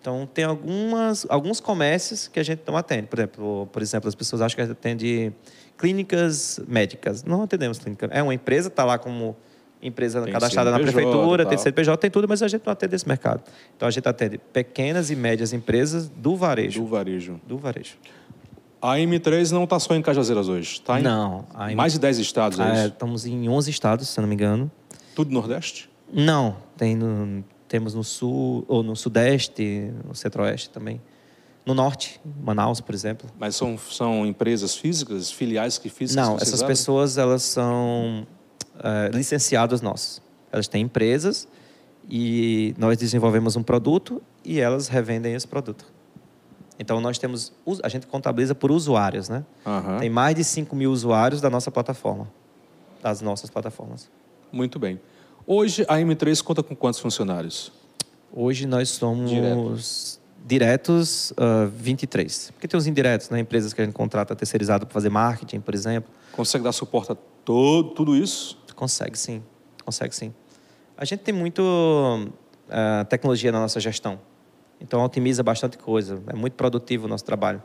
[SPEAKER 3] Então tem algumas, alguns comércios que a gente não atende. Por exemplo, por exemplo, as pessoas acham que a gente atende clínicas médicas. Não atendemos clínica. É uma empresa, está lá como empresa
[SPEAKER 1] Tem
[SPEAKER 3] cadastrada na
[SPEAKER 1] CNPJ,
[SPEAKER 3] prefeitura, tem
[SPEAKER 1] tal.
[SPEAKER 3] CNPJ, tem tudo, mas a gente não atende esse mercado. Então a gente atende pequenas e médias empresas do varejo.
[SPEAKER 1] Do varejo.
[SPEAKER 3] Do varejo.
[SPEAKER 1] A M3 não está só em Cajazeiras hoje, está em
[SPEAKER 3] Não. a-
[SPEAKER 1] mais de 10 estados, é
[SPEAKER 3] Ah, é,
[SPEAKER 1] isso?
[SPEAKER 3] estamos em 11 estados, se não me engano.
[SPEAKER 1] Tudo Nordeste?
[SPEAKER 3] Não, tem no- temos no sul, ou no sudeste, no centro-oeste também. No norte, Manaus, por exemplo.
[SPEAKER 1] Mas são, são empresas físicas, filiais que físicas
[SPEAKER 3] Não, essas pessoas, elas são eh, licenciados nossos. Elas têm empresas e nós desenvolvemos um produto e elas revendem esse produto. Então, nós temos, a gente contabiliza por usuários, né?
[SPEAKER 1] Aham.
[SPEAKER 3] Tem mais de 5 mil usuários da nossa plataforma, das nossas plataformas.
[SPEAKER 1] Muito bem. Hoje, a M3 conta com quantos funcionários?
[SPEAKER 3] Hoje nós somos
[SPEAKER 1] Diretos.
[SPEAKER 3] diretos ah, 23. Porque tem os indiretos, né? Empresas que a gente contrata terceirizado para fazer marketing, por exemplo.
[SPEAKER 1] Consegue dar suporte a todo, tudo isso?
[SPEAKER 3] Consegue sim, consegue sim. A gente tem muito ah, tecnologia na nossa gestão. Então otimiza bastante coisa. É muito produtivo o nosso trabalho.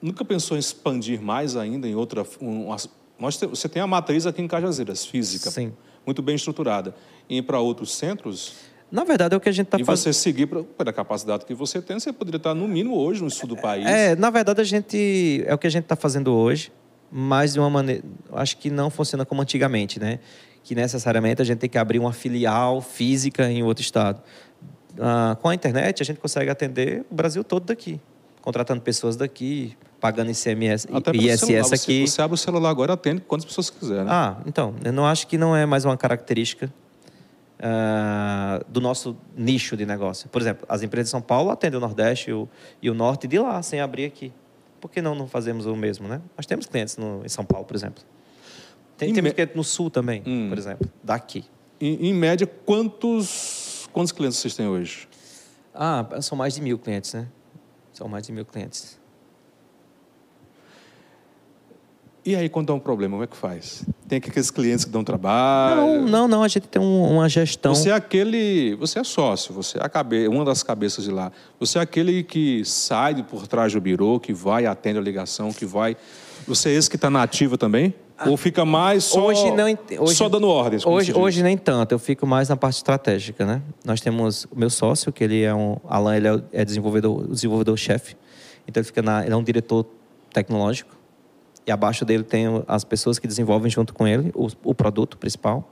[SPEAKER 1] Nunca pensou em expandir mais ainda em outra... um- nós te- você tem a matriz aqui em Cajazeiras, física.
[SPEAKER 3] Sim.
[SPEAKER 1] Muito bem estruturada. E ir para outros centros
[SPEAKER 3] Na verdade é o que a gente está
[SPEAKER 1] e
[SPEAKER 3] fazendo.
[SPEAKER 1] você seguir pela capacidade que você tem, você poderia estar no mínimo hoje no sul do país.
[SPEAKER 3] É, na verdade a gente é o que a gente está fazendo hoje, mas de uma maneira, acho que não funciona como antigamente, né? Que necessariamente a gente tem que abrir uma filial física em outro estado. Ah, com a internet a gente consegue atender o Brasil todo daqui, contratando pessoas daqui, pagando ICMS,
[SPEAKER 1] Até pelo celular.
[SPEAKER 3] ISS
[SPEAKER 1] Você,
[SPEAKER 3] aqui.
[SPEAKER 1] você abre o celular agora e atende quantas pessoas quiser, né?
[SPEAKER 3] Ah, então, eu não acho que não é mais uma característica ah, do nosso nicho de negócio. Por exemplo, as empresas de São Paulo atendem o Nordeste e o, e o Norte de lá, sem abrir aqui. Por que não, não fazemos o mesmo, né? Nós temos clientes no, em São Paulo, por exemplo. Tem,
[SPEAKER 1] Em
[SPEAKER 3] temos
[SPEAKER 1] me-
[SPEAKER 3] cliente no Sul também,
[SPEAKER 1] Hum.
[SPEAKER 3] por exemplo, daqui.
[SPEAKER 1] Em, em média, quantos, quantos clientes vocês têm hoje?
[SPEAKER 3] Ah, são mais de mil clientes, né? São mais de mil clientes.
[SPEAKER 1] E aí, quando dá um problema, como é que faz? Tem aqueles clientes que dão trabalho.
[SPEAKER 3] Não, não, não. A gente tem um- uma gestão.
[SPEAKER 1] Você é aquele. Você é sócio, você é a cabe, uma das cabeças de lá. Você é aquele que sai de por trás do birô, que vai, atende a ligação, que vai. Você é esse que está na ativa também? Ou fica mais só,
[SPEAKER 3] Ah, Hoje não hoje-
[SPEAKER 1] só dando ordens?
[SPEAKER 3] Hoje, hoje nem tanto, eu fico mais na parte estratégica, né? Nós temos o meu sócio, que ele é um. Alan, ele é, o- é desenvolvedor, desenvolvedor-chefe. Então ele fica na. Ele é um diretor tecnológico. E abaixo dele tem as pessoas que desenvolvem junto com ele o, o produto principal.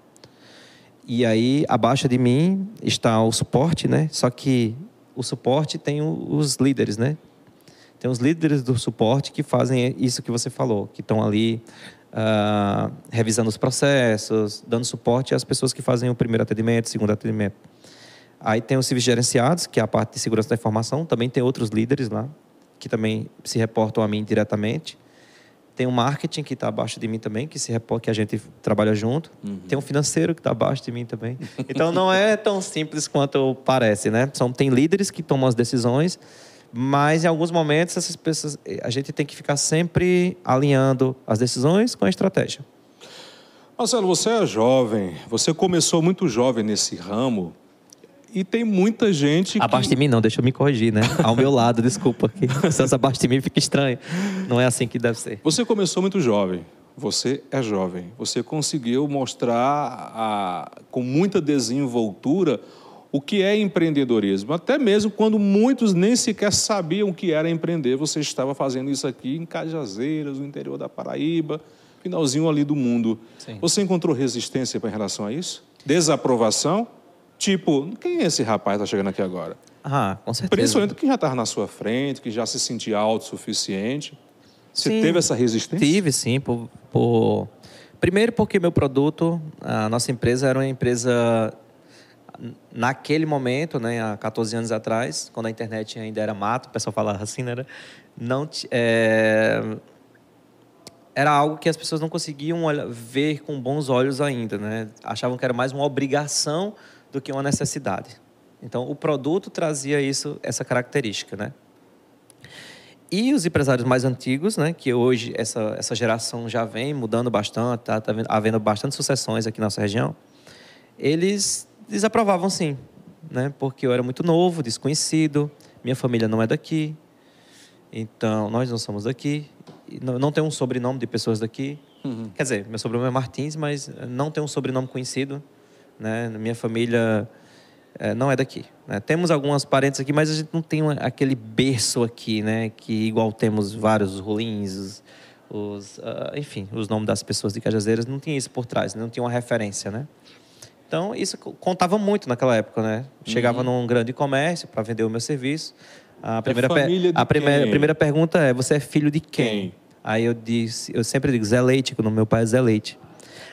[SPEAKER 3] E aí, abaixo de mim está o suporte, né? Só que o suporte tem os líderes, né? Tem os líderes do suporte que fazem isso que você falou, que estão ali ah, revisando os processos, dando suporte às pessoas que fazem o primeiro atendimento, o segundo atendimento. Aí tem os serviços gerenciados, que é a parte de segurança da informação. Também tem outros líderes lá, que também se reportam a mim diretamente. Tem o marketing, que está abaixo de mim também, que, se reporta, que a gente trabalha junto. Tem o financeiro, que está abaixo de mim também. Então, não é tão simples quanto parece, né? São, tem líderes que tomam as decisões, mas em alguns momentos essas pessoas, a gente tem que ficar sempre alinhando as decisões com a estratégia.
[SPEAKER 1] Marcelo, você é jovem, você começou muito jovem nesse ramo e tem muita gente que...
[SPEAKER 3] Abaixo de mim não, deixa eu me corrigir, né? Ao meu lado, desculpa. aqui. Se essa abaixo de mim fica estranho. Não é assim que deve ser.
[SPEAKER 1] Você começou muito jovem. Você é jovem. Você conseguiu mostrar a- com muita desenvoltura o que é empreendedorismo. Até mesmo quando muitos nem sequer sabiam o que era empreender, você estava fazendo isso aqui em Cajazeiras, no interior da Paraíba, finalzinho ali do mundo.
[SPEAKER 3] Sim.
[SPEAKER 1] Você encontrou resistência em relação a isso? Desaprovação? Tipo, quem é esse rapaz que está chegando aqui agora?
[SPEAKER 3] Ah, com certeza.
[SPEAKER 1] Principalmente quem já estava na sua frente, que já se sentia autossuficiente. Você
[SPEAKER 3] Sim.
[SPEAKER 1] teve essa resistência?
[SPEAKER 3] Tive, sim. Por, por- Primeiro porque meu produto, a nossa empresa era uma empresa naquele momento, né, há 14 anos atrás, quando a internet ainda era mato, o pessoal falava assim, né? Não, ti- é, era algo que as pessoas não conseguiam ver com bons olhos ainda, né? Achavam que era mais uma obrigação do que uma necessidade. Então, o produto trazia isso, essa característica, né? E os empresários mais antigos, né, que hoje essa, essa geração já vem mudando bastante, tá, tá vendo- havendo bastante sucessões aqui na nossa região, eles desaprovavam sim, né, porque eu era muito novo, desconhecido, minha família não é daqui, então nós não somos daqui, não, não tem um sobrenome de pessoas daqui. Quer dizer, meu sobrenome é Martins, mas não tem um sobrenome conhecido, né, minha família é, não é daqui. né? Temos algumas parentes aqui, mas a gente não tem aquele berço aqui, né? Que igual temos vários os rolins, os, os, ah, enfim, os nomes das pessoas de Cajazeiras, não tinha isso por trás, não tinha uma referência, né? Então, isso co- contava muito naquela época, né? Chegava num grande comércio para vender o meu serviço. A primeira, per- a primeira, primeira pergunta é: você é filho de quem?
[SPEAKER 1] Quem?
[SPEAKER 3] Aí eu disse, eu sempre digo Zé Leite, que o nome do meu pai é Zé Leite.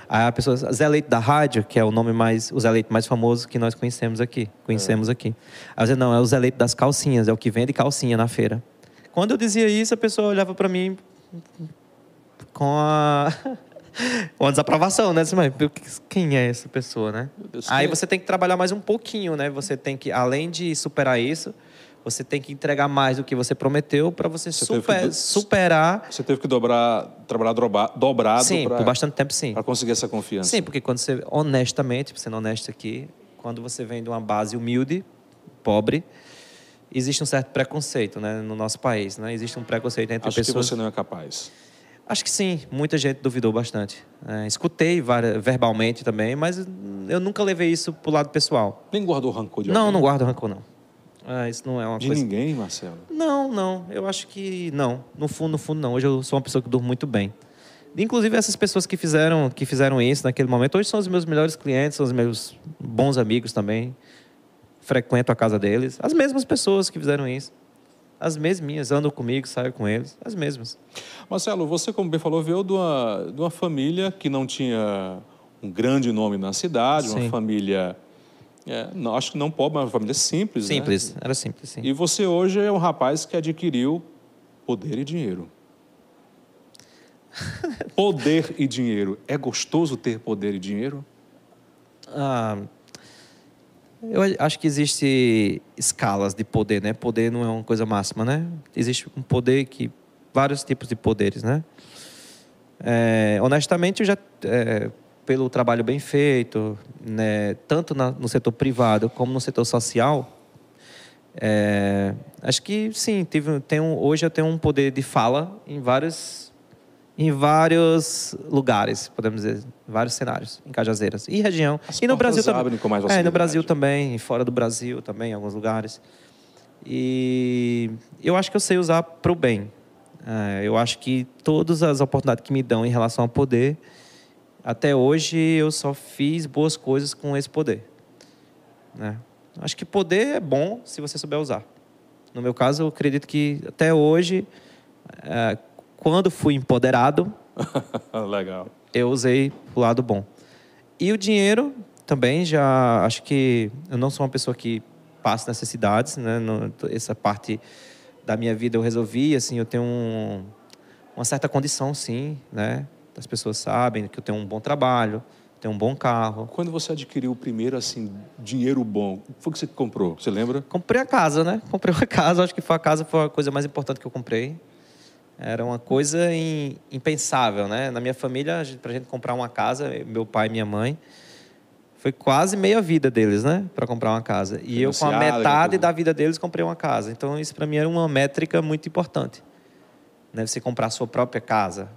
[SPEAKER 3] Aí a pessoa, Zé Leite da rádio, que é o nome mais, o Zé Leite mais famoso que nós conhecemos aqui, conhecemos aqui. Aí eu dizia, não, é o Zé Leite das calcinhas, é o que vende calcinha na feira. Quando eu dizia isso, a pessoa olhava para mim com a uma desaprovação, né? Mas quem é essa pessoa, né? Aí
[SPEAKER 1] é?
[SPEAKER 3] você tem que trabalhar mais um pouquinho, né? Você tem que, além de superar isso, você tem que entregar mais do que você prometeu para você,
[SPEAKER 1] Você
[SPEAKER 3] super-
[SPEAKER 1] que-
[SPEAKER 3] superar.
[SPEAKER 1] Você teve que dobrar, trabalhar dobrado
[SPEAKER 3] Sim, por bastante tempo, sim.
[SPEAKER 1] para conseguir essa confiança.
[SPEAKER 3] Sim, porque quando você, honestamente, sendo honesto aqui, quando você vem de uma base humilde, pobre, existe um certo preconceito, né, no nosso país, né? Existe um preconceito entre
[SPEAKER 1] Acho que
[SPEAKER 3] pessoas.
[SPEAKER 1] você não é capaz.
[SPEAKER 3] Acho que sim, muita gente duvidou bastante. É, escutei verbalmente também, mas eu nunca levei isso pro lado pessoal.
[SPEAKER 1] Nem guardou rancor de
[SPEAKER 3] Não,
[SPEAKER 1] alguém?
[SPEAKER 3] não guardo rancor, não. Ah, isso não é uma
[SPEAKER 1] De
[SPEAKER 3] coisa.
[SPEAKER 1] ninguém, Marcelo.
[SPEAKER 3] Não, não. Eu acho que não. No fundo, no fundo, não. Hoje eu sou uma pessoa que durmo muito bem. Inclusive essas pessoas que fizeram, que fizeram isso naquele momento, hoje são os meus melhores clientes, são os meus bons amigos também. Frequento a casa deles. As mesmas pessoas que fizeram isso. As mesminhas, andam comigo, saio com eles. As mesmas.
[SPEAKER 1] Marcelo, você, como bem falou, veio de uma, de uma família que não tinha um grande nome na cidade, uma
[SPEAKER 3] Sim.
[SPEAKER 1] família, é, não, acho que não pobre, mas uma família simples. né?
[SPEAKER 3] Simples. Era simples, sim.
[SPEAKER 1] E você hoje é um rapaz que adquiriu poder e dinheiro. poder e dinheiro. É gostoso ter poder e dinheiro?
[SPEAKER 3] Ah, eu acho que existe escalas de poder, né? Poder não é uma coisa máxima, né? Existe um poder que vários tipos de poderes, né? É, honestamente, eu já é, pelo trabalho bem feito, né, tanto na- no setor privado como no setor social, é, acho que sim, tive, tenho, hoje eu tenho um poder de fala em vários, em vários lugares, podemos dizer, vários cenários, em Cajazeiras e região.
[SPEAKER 1] As
[SPEAKER 3] e no Brasil também.
[SPEAKER 1] com mais
[SPEAKER 3] É, no. Brasil também, e fora do Brasil também, em alguns lugares. E eu acho que eu sei usar para o bem. É, eu acho que todas as oportunidades que me dão em relação ao poder, até hoje eu só fiz boas coisas com esse poder. né? Acho que poder é bom se você souber usar. No meu caso, eu acredito que até hoje, é, quando fui empoderado,
[SPEAKER 1] Legal.
[SPEAKER 3] eu usei o lado bom. E o dinheiro também já acho que eu não sou uma pessoa que passa necessidades, né? Essa parte da minha vida eu resolvi, assim, eu tenho um- uma certa condição, sim, né? As pessoas sabem que eu tenho um bom trabalho, tenho um bom carro.
[SPEAKER 1] Quando você adquiriu o primeiro, assim, dinheiro bom, o que foi que você comprou? Você lembra?
[SPEAKER 3] Comprei a casa, né? Comprei uma casa, acho que foi a casa foi a coisa mais importante que eu comprei. Era uma coisa im- impensável, né? Na minha família, para a gente comprar uma casa, meu pai e minha mãe, foi quase meia vida deles, né? Para comprar uma casa. E eu, com a
[SPEAKER 1] Financiada,
[SPEAKER 3] metade da vida deles, comprei uma casa. Então, isso para mim era uma métrica muito importante. Né? Você comprar a sua própria casa.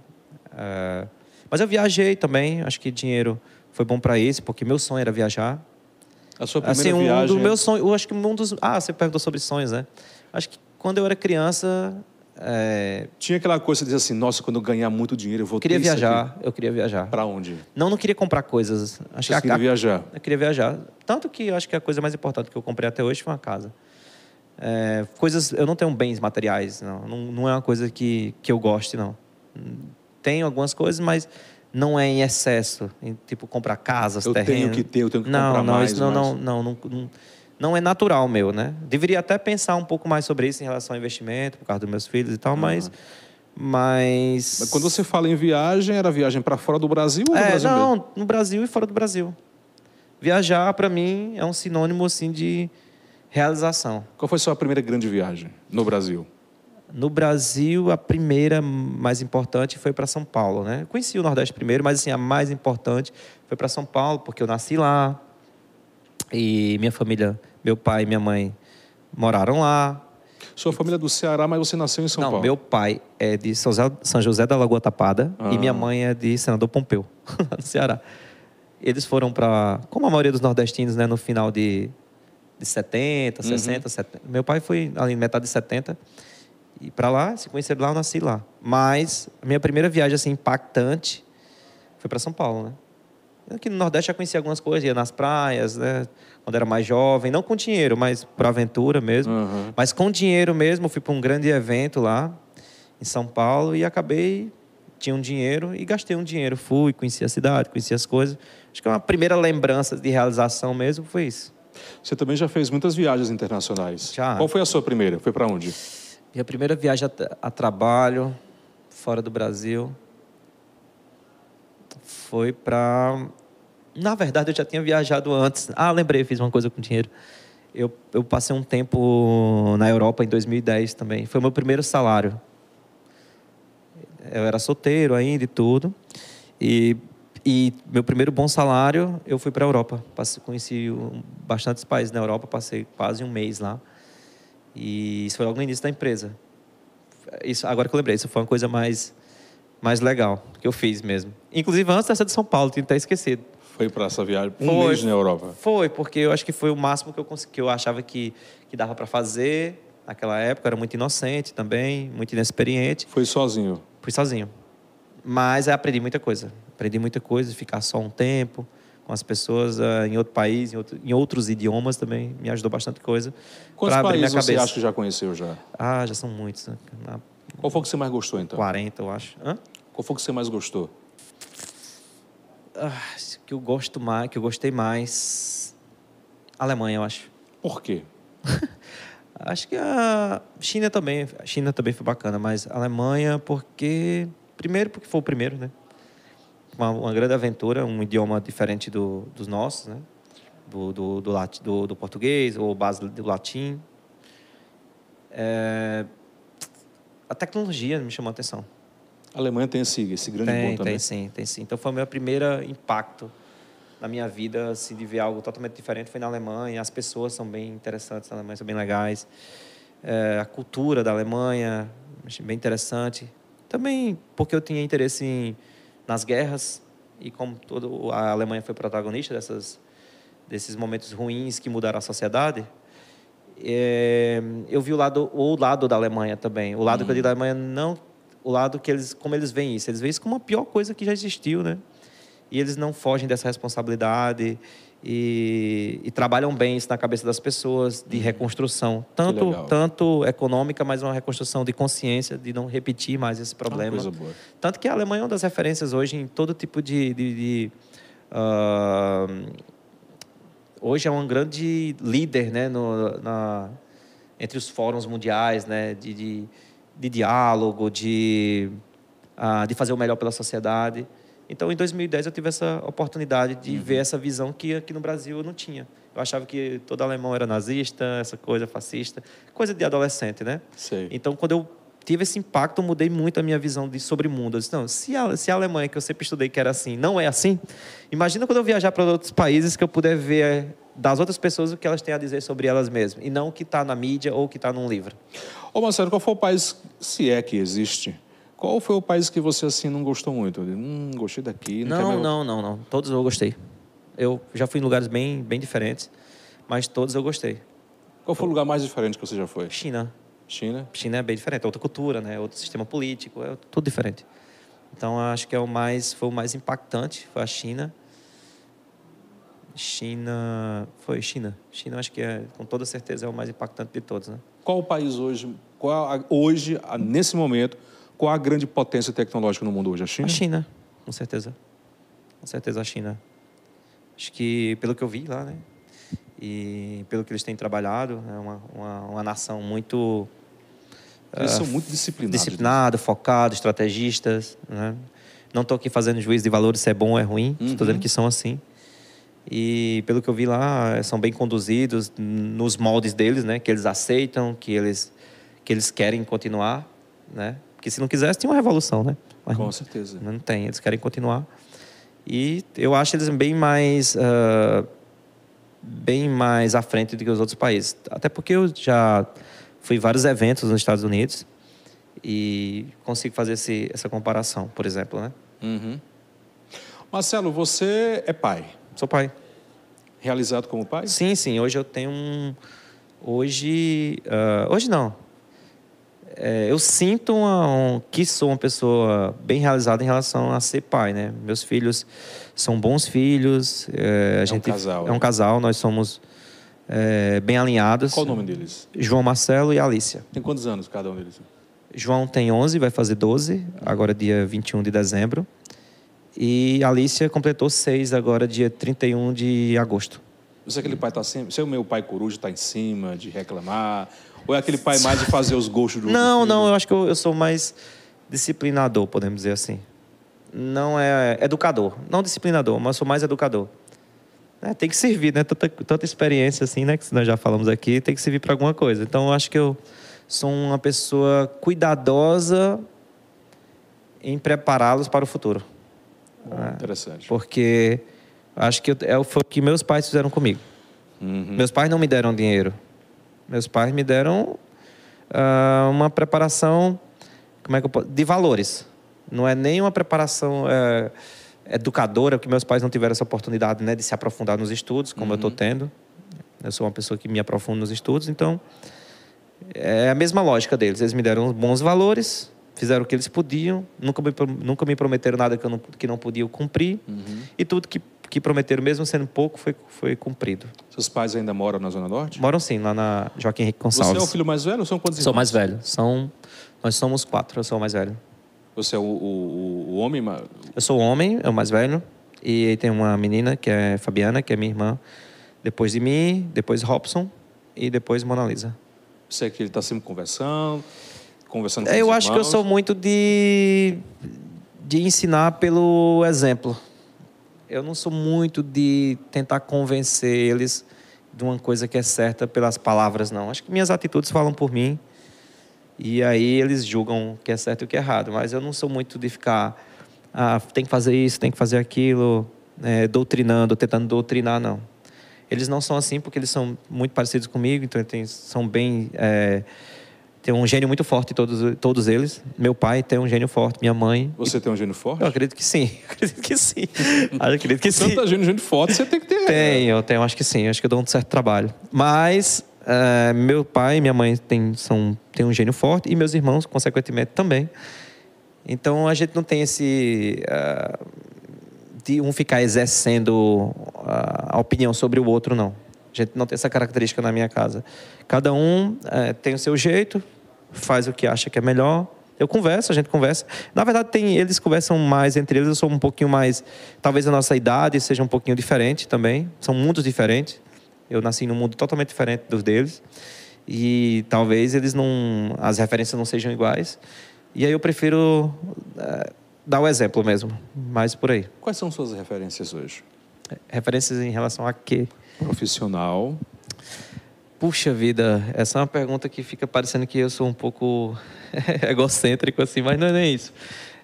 [SPEAKER 3] É, Mas eu viajei também, acho que dinheiro foi bom para isso, porque meu sonho era viajar.
[SPEAKER 1] A sua primeira
[SPEAKER 3] Assim, um
[SPEAKER 1] viagem...
[SPEAKER 3] dos meus sonhos, eu acho que um dos. Ah, você perguntou sobre sonhos, né? Acho que quando eu era criança, é,
[SPEAKER 1] Tinha aquela coisa de dizer assim, nossa, quando eu ganhar muito dinheiro, eu vou
[SPEAKER 3] queria viajar. Eu queria viajar.
[SPEAKER 1] Para onde?
[SPEAKER 3] Não, não queria comprar coisas. Acho
[SPEAKER 1] Você
[SPEAKER 3] que
[SPEAKER 1] queria
[SPEAKER 3] a-
[SPEAKER 1] viajar.
[SPEAKER 3] eu queria viajar. Tanto que eu acho que a coisa mais importante que eu comprei até hoje foi uma casa. É, coisas, eu não tenho bens materiais, não. Não, não é uma coisa que, que eu goste, não. Tenho algumas coisas, mas não é em excesso. Em, tipo, comprar casas,
[SPEAKER 1] Eu tenho
[SPEAKER 3] terrenos.
[SPEAKER 1] que ter, eu tenho que
[SPEAKER 3] não,
[SPEAKER 1] comprar
[SPEAKER 3] não,
[SPEAKER 1] mais,
[SPEAKER 3] Isso não,
[SPEAKER 1] mais.
[SPEAKER 3] não, não, não, não, é natural meu, né? Deveria até pensar um pouco mais sobre isso em relação ao investimento, por causa dos meus filhos e tal, mas... Mas...
[SPEAKER 1] Mas quando você fala em viagem, era viagem para fora do Brasil ou no
[SPEAKER 3] É,
[SPEAKER 1] Brasil mesmo?
[SPEAKER 3] não, no Brasil e fora do Brasil. Viajar, para mim, é um sinônimo, assim, de realização.
[SPEAKER 1] Qual foi a sua primeira grande viagem no Brasil?
[SPEAKER 3] No Brasil, a primeira mais importante foi para São Paulo, né? Eu conheci o Nordeste primeiro, mas assim, a mais importante foi para São Paulo, porque eu nasci lá. E minha família, meu pai e minha mãe moraram lá.
[SPEAKER 1] Sua família é do Ceará, mas você nasceu em São
[SPEAKER 3] Não,
[SPEAKER 1] Paulo.
[SPEAKER 3] meu pai é de São José, São José da Lagoa Tapada
[SPEAKER 1] Ah.
[SPEAKER 3] e minha mãe é de Senador Pompeu, lá no Ceará. Eles foram para, como a maioria dos nordestinos, né, no final de, de 70,
[SPEAKER 1] Uhum.
[SPEAKER 3] 60, 70. Meu pai foi ali metade de 70 e para lá, se conheceram lá, eu nasci lá. Mas a minha primeira viagem assim impactante foi para São Paulo, né? Aqui no Nordeste já conhecia algumas coisas, ia nas praias, né? Quando era mais jovem, não com dinheiro, mas por aventura mesmo.
[SPEAKER 1] Uhum.
[SPEAKER 3] Mas com dinheiro mesmo, fui para um grande evento lá em São Paulo e acabei tinha um dinheiro e gastei um dinheiro. Fui, conheci a cidade, conheci as coisas. Acho que uma primeira lembrança de realização mesmo foi isso.
[SPEAKER 1] Você também já fez muitas viagens internacionais.
[SPEAKER 3] Já.
[SPEAKER 1] Qual foi a sua primeira? Foi para onde?
[SPEAKER 3] Minha primeira viagem a, a trabalho fora do Brasil foi para. Na verdade, eu já tinha viajado antes. Ah, lembrei, fiz uma coisa com dinheiro. Eu, eu passei um tempo na Europa em 2010 também. Foi o meu primeiro salário. Eu era solteiro ainda e tudo. E, e meu primeiro bom salário, eu fui para a Europa. Passei, conheci bastantes países na Europa, passei quase um mês lá. E isso foi logo no início da empresa. Isso, agora que eu lembrei, isso foi uma coisa mais, mais legal que eu fiz mesmo. Inclusive antes dessa de São Paulo, tinha até esquecido.
[SPEAKER 1] Foi para essa viagem, um
[SPEAKER 3] Foi.
[SPEAKER 1] mês na Europa.
[SPEAKER 3] Foi, porque eu acho que foi o máximo que eu, consegui, que eu achava que, que dava para fazer naquela época. Era muito inocente também, muito inexperiente.
[SPEAKER 1] Foi sozinho.
[SPEAKER 3] Fui sozinho. Mas aprendi muita coisa. Aprendi muita coisa, ficar só um tempo com as pessoas ah, em outro país, em, outro- em outros idiomas também. Me ajudou bastante coisa.
[SPEAKER 1] Quantos países você acha que já conheceu já?
[SPEAKER 3] Ah, já são muitos. Né? Ah,
[SPEAKER 1] Qual foi o que você mais gostou, então?
[SPEAKER 3] 40, eu acho. Hã?
[SPEAKER 1] Qual foi o que você mais gostou?
[SPEAKER 3] Ah, que eu gosto mais, que eu gostei mais. Alemanha, eu acho.
[SPEAKER 1] Por quê?
[SPEAKER 3] Acho que a China também, a China também foi bacana, mas a Alemanha porque primeiro porque foi o primeiro, né? Uma, uma grande aventura, um idioma diferente do, dos nossos, né? Do, do, do, lati- do, do português ou base do latim. É, A tecnologia me chamou a atenção.
[SPEAKER 1] A Alemanha tem esse, esse grande
[SPEAKER 3] Tem,
[SPEAKER 1] ponto também.
[SPEAKER 3] tem sim, tem sim. Então foi o meu primeiro impacto na minha vida, assim, de ver algo totalmente diferente foi na Alemanha. As pessoas são bem interessantes na Alemanha, são bem legais. É, a cultura da Alemanha, achei bem interessante. Também porque eu tinha interesse em, nas guerras e como todo a Alemanha foi protagonista dessas desses momentos ruins que mudaram a sociedade. é, eu vi o lado o lado da Alemanha também. O lado que eu digo da Alemanha não o lado que eles como eles veem isso. Eles veem isso como a pior coisa que já existiu, né? E eles não fogem dessa responsabilidade e, e trabalham bem isso na cabeça das pessoas de reconstrução, tanto tanto econômica, mas uma reconstrução de consciência de não repetir mais esse
[SPEAKER 1] Uma
[SPEAKER 3] problema. Tanto que a Alemanha é uma das referências hoje em todo tipo de. de- de, ah, hoje é um grande líder né, no, na, entre os fóruns mundiais né, de, de, de diálogo, de, ah, de fazer o melhor pela sociedade. Então, em 2010, eu tive essa oportunidade de ver essa visão que aqui no Brasil eu não tinha. Eu achava que todo alemão era nazista, essa coisa fascista, coisa de adolescente, né?
[SPEAKER 1] Sei.
[SPEAKER 3] Então, quando eu tive esse impacto, eu mudei muito a minha visão de sobre o mundo. Eu disse, não, se a, se a Alemanha, que eu sempre estudei que era assim, não é assim, imagina quando eu viajar para outros países que eu puder ver eh, das outras pessoas o que elas têm a dizer sobre elas mesmas, e não o que está na mídia ou o que está num livro.
[SPEAKER 1] Ô Marcelo, qual foi o país, se é que existe, qual foi o país que você assim não gostou muito? Hum, gostei daqui. Não,
[SPEAKER 3] Não, não, não, não. Todos eu gostei. Eu já fui em lugares bem, bem diferentes, mas todos eu gostei.
[SPEAKER 1] Qual foi o lugar mais diferente que você já foi?
[SPEAKER 3] China.
[SPEAKER 1] China?
[SPEAKER 3] China é bem diferente, é outra cultura, né? É outro sistema político, é tudo diferente. Então acho que é o mais foi o mais impactante foi a China. China foi China. China acho que é com toda certeza é o mais impactante de todos, né?
[SPEAKER 1] Qual o país hoje, qual hoje, nesse momento, qual a grande potência tecnológica no mundo hoje? A China?
[SPEAKER 3] A China, com certeza. Com certeza a China. Acho que pelo que eu vi lá, né? E pelo que eles têm trabalhado, é uma, uma, uma nação muito
[SPEAKER 1] Eles
[SPEAKER 3] ah,
[SPEAKER 1] são muito disciplinados.
[SPEAKER 3] disciplinado, focado, estrategistas. Né? Não estou aqui fazendo juízo de valores se é bom ou é ruim.
[SPEAKER 1] Uhum.
[SPEAKER 3] Estou dizendo que são assim. E pelo que eu vi lá, são bem conduzidos nos moldes deles, né? Que eles aceitam, que eles que eles querem continuar, né? Porque se não quisesse tinha uma revolução, né? Mas
[SPEAKER 1] Com
[SPEAKER 3] não-
[SPEAKER 1] certeza.
[SPEAKER 3] não tem, eles querem continuar. E eu acho eles bem mais ah, bem mais à frente do que os outros países. Até porque eu já fui vários eventos nos Estados Unidos e consigo fazer esse, essa comparação, por exemplo, né?
[SPEAKER 1] Uhum. Marcelo, você é pai.
[SPEAKER 3] Sou pai.
[SPEAKER 1] Realizado como pai?
[SPEAKER 3] Sim, sim. Hoje eu tenho um. Hoje. ah, hoje não. É, eu sinto uma- um- que sou uma pessoa bem realizada em relação a ser pai, né? Meus filhos são bons filhos. é, a
[SPEAKER 1] um
[SPEAKER 3] gente,
[SPEAKER 1] casal,
[SPEAKER 3] É
[SPEAKER 1] né?
[SPEAKER 3] um casal, nós somos é, bem alinhados.
[SPEAKER 1] Qual o nome deles?
[SPEAKER 3] João Marcelo e Alicia.
[SPEAKER 1] Tem quantos anos cada um deles?
[SPEAKER 3] João tem 11, vai fazer 12, agora dia 21 de dezembro. E a Alicia completou 6 agora dia 31 de agosto.
[SPEAKER 1] Você é aquele pai tá sempre. Você é o meu pai coruja, tá em cima de reclamar? Ou é aquele pai mais de fazer os gostos do
[SPEAKER 3] Não, não, eu acho que eu, eu sou mais disciplinador, podemos dizer assim. Não é educador, não disciplinador, mas sou mais educador. É, tem que servir, né? Tanta, tanta experiência assim, né? Que nós já falamos aqui, tem que servir para alguma coisa. Então, eu acho que eu sou uma pessoa cuidadosa em prepará-los para o futuro.
[SPEAKER 1] Ah, Interessante.
[SPEAKER 3] Porque acho que eu- é, foi o que meus pais fizeram comigo.
[SPEAKER 1] Uhum.
[SPEAKER 3] Meus pais não me deram dinheiro. Meus pais me deram ah, uma preparação, como é que eu posso, de valores. Não é nem uma preparação eh, educadora, porque meus pais não tiveram essa oportunidade né, de se aprofundar nos estudos, como eu estou tendo. Eu sou uma pessoa que me aprofundo nos estudos, então é a mesma lógica deles. Eles me deram bons valores, fizeram o que eles podiam, nunca me, nunca me prometeram nada que, eu não, que não podia cumprir, e tudo que, que prometeram, mesmo sendo pouco, foi, foi cumprido.
[SPEAKER 1] Seus pais ainda moram na Zona Norte?
[SPEAKER 3] Moram sim, lá na Joaquim Henrique
[SPEAKER 1] Você
[SPEAKER 3] Gonçalves.
[SPEAKER 1] é o filho mais velho ou são quantos
[SPEAKER 3] Sou
[SPEAKER 1] irmãos?
[SPEAKER 3] mais velho. São, nós somos quatro, eu sou o mais velho.
[SPEAKER 1] Você é o, o, o homem.
[SPEAKER 3] Eu sou o homem, é o mais velho. E aí tem uma menina, que é Fabiana, que é minha irmã. Depois de mim, depois Robson e depois Mona Lisa.
[SPEAKER 1] Você é que ele está sempre conversando, conversando com
[SPEAKER 3] Eu
[SPEAKER 1] os
[SPEAKER 3] acho que eu
[SPEAKER 1] irmãos.
[SPEAKER 3] sou muito de, de ensinar pelo exemplo. Eu não sou muito de tentar convencer eles de uma coisa que é certa pelas palavras, não. Acho que minhas atitudes falam por mim. E aí eles julgam o que é certo e o que é errado. Mas eu não sou muito de ficar, ah, tem que fazer isso, tem que fazer aquilo, eh, doutrinando, tentando doutrinar, não. Eles não são assim porque eles são muito parecidos comigo, então eles são bem. eh, tem um gênio muito forte, todos, todos eles. Meu pai tem um gênio forte, minha mãe.
[SPEAKER 1] Você tem um gênio forte?
[SPEAKER 3] Eu acredito que sim. Acredito que sim. acredito que sim.
[SPEAKER 1] Tanta gênio, gênio forte, você tem que ter.
[SPEAKER 3] Tenho, tenho, acho que sim. Acho que eu dou um certo trabalho. Mas eh, meu pai e minha mãe têm, são, têm um gênio forte e meus irmãos, consequentemente, também. Então a gente não tem esse. ah, de um ficar exercendo ah, a opinião sobre o outro, não. A gente não tem essa característica na minha casa. Cada um eh, tem o seu jeito, faz o que acha que é melhor. Eu converso, a gente conversa. Na verdade, tem, eles conversam mais entre eles. Eu sou um pouquinho mais. Talvez a nossa idade seja um pouquinho diferente também. São mundos diferentes. Eu nasci num mundo totalmente diferente dos deles. E talvez eles não. As referências não sejam iguais. E aí eu prefiro eh, dar o exemplo mesmo. Mais por aí.
[SPEAKER 1] Quais são suas referências hoje?
[SPEAKER 3] Referências em relação a quê?
[SPEAKER 1] Profissional.
[SPEAKER 3] Puxa vida, essa é uma pergunta que fica parecendo que eu sou um pouco egocêntrico assim, mas não é nem isso.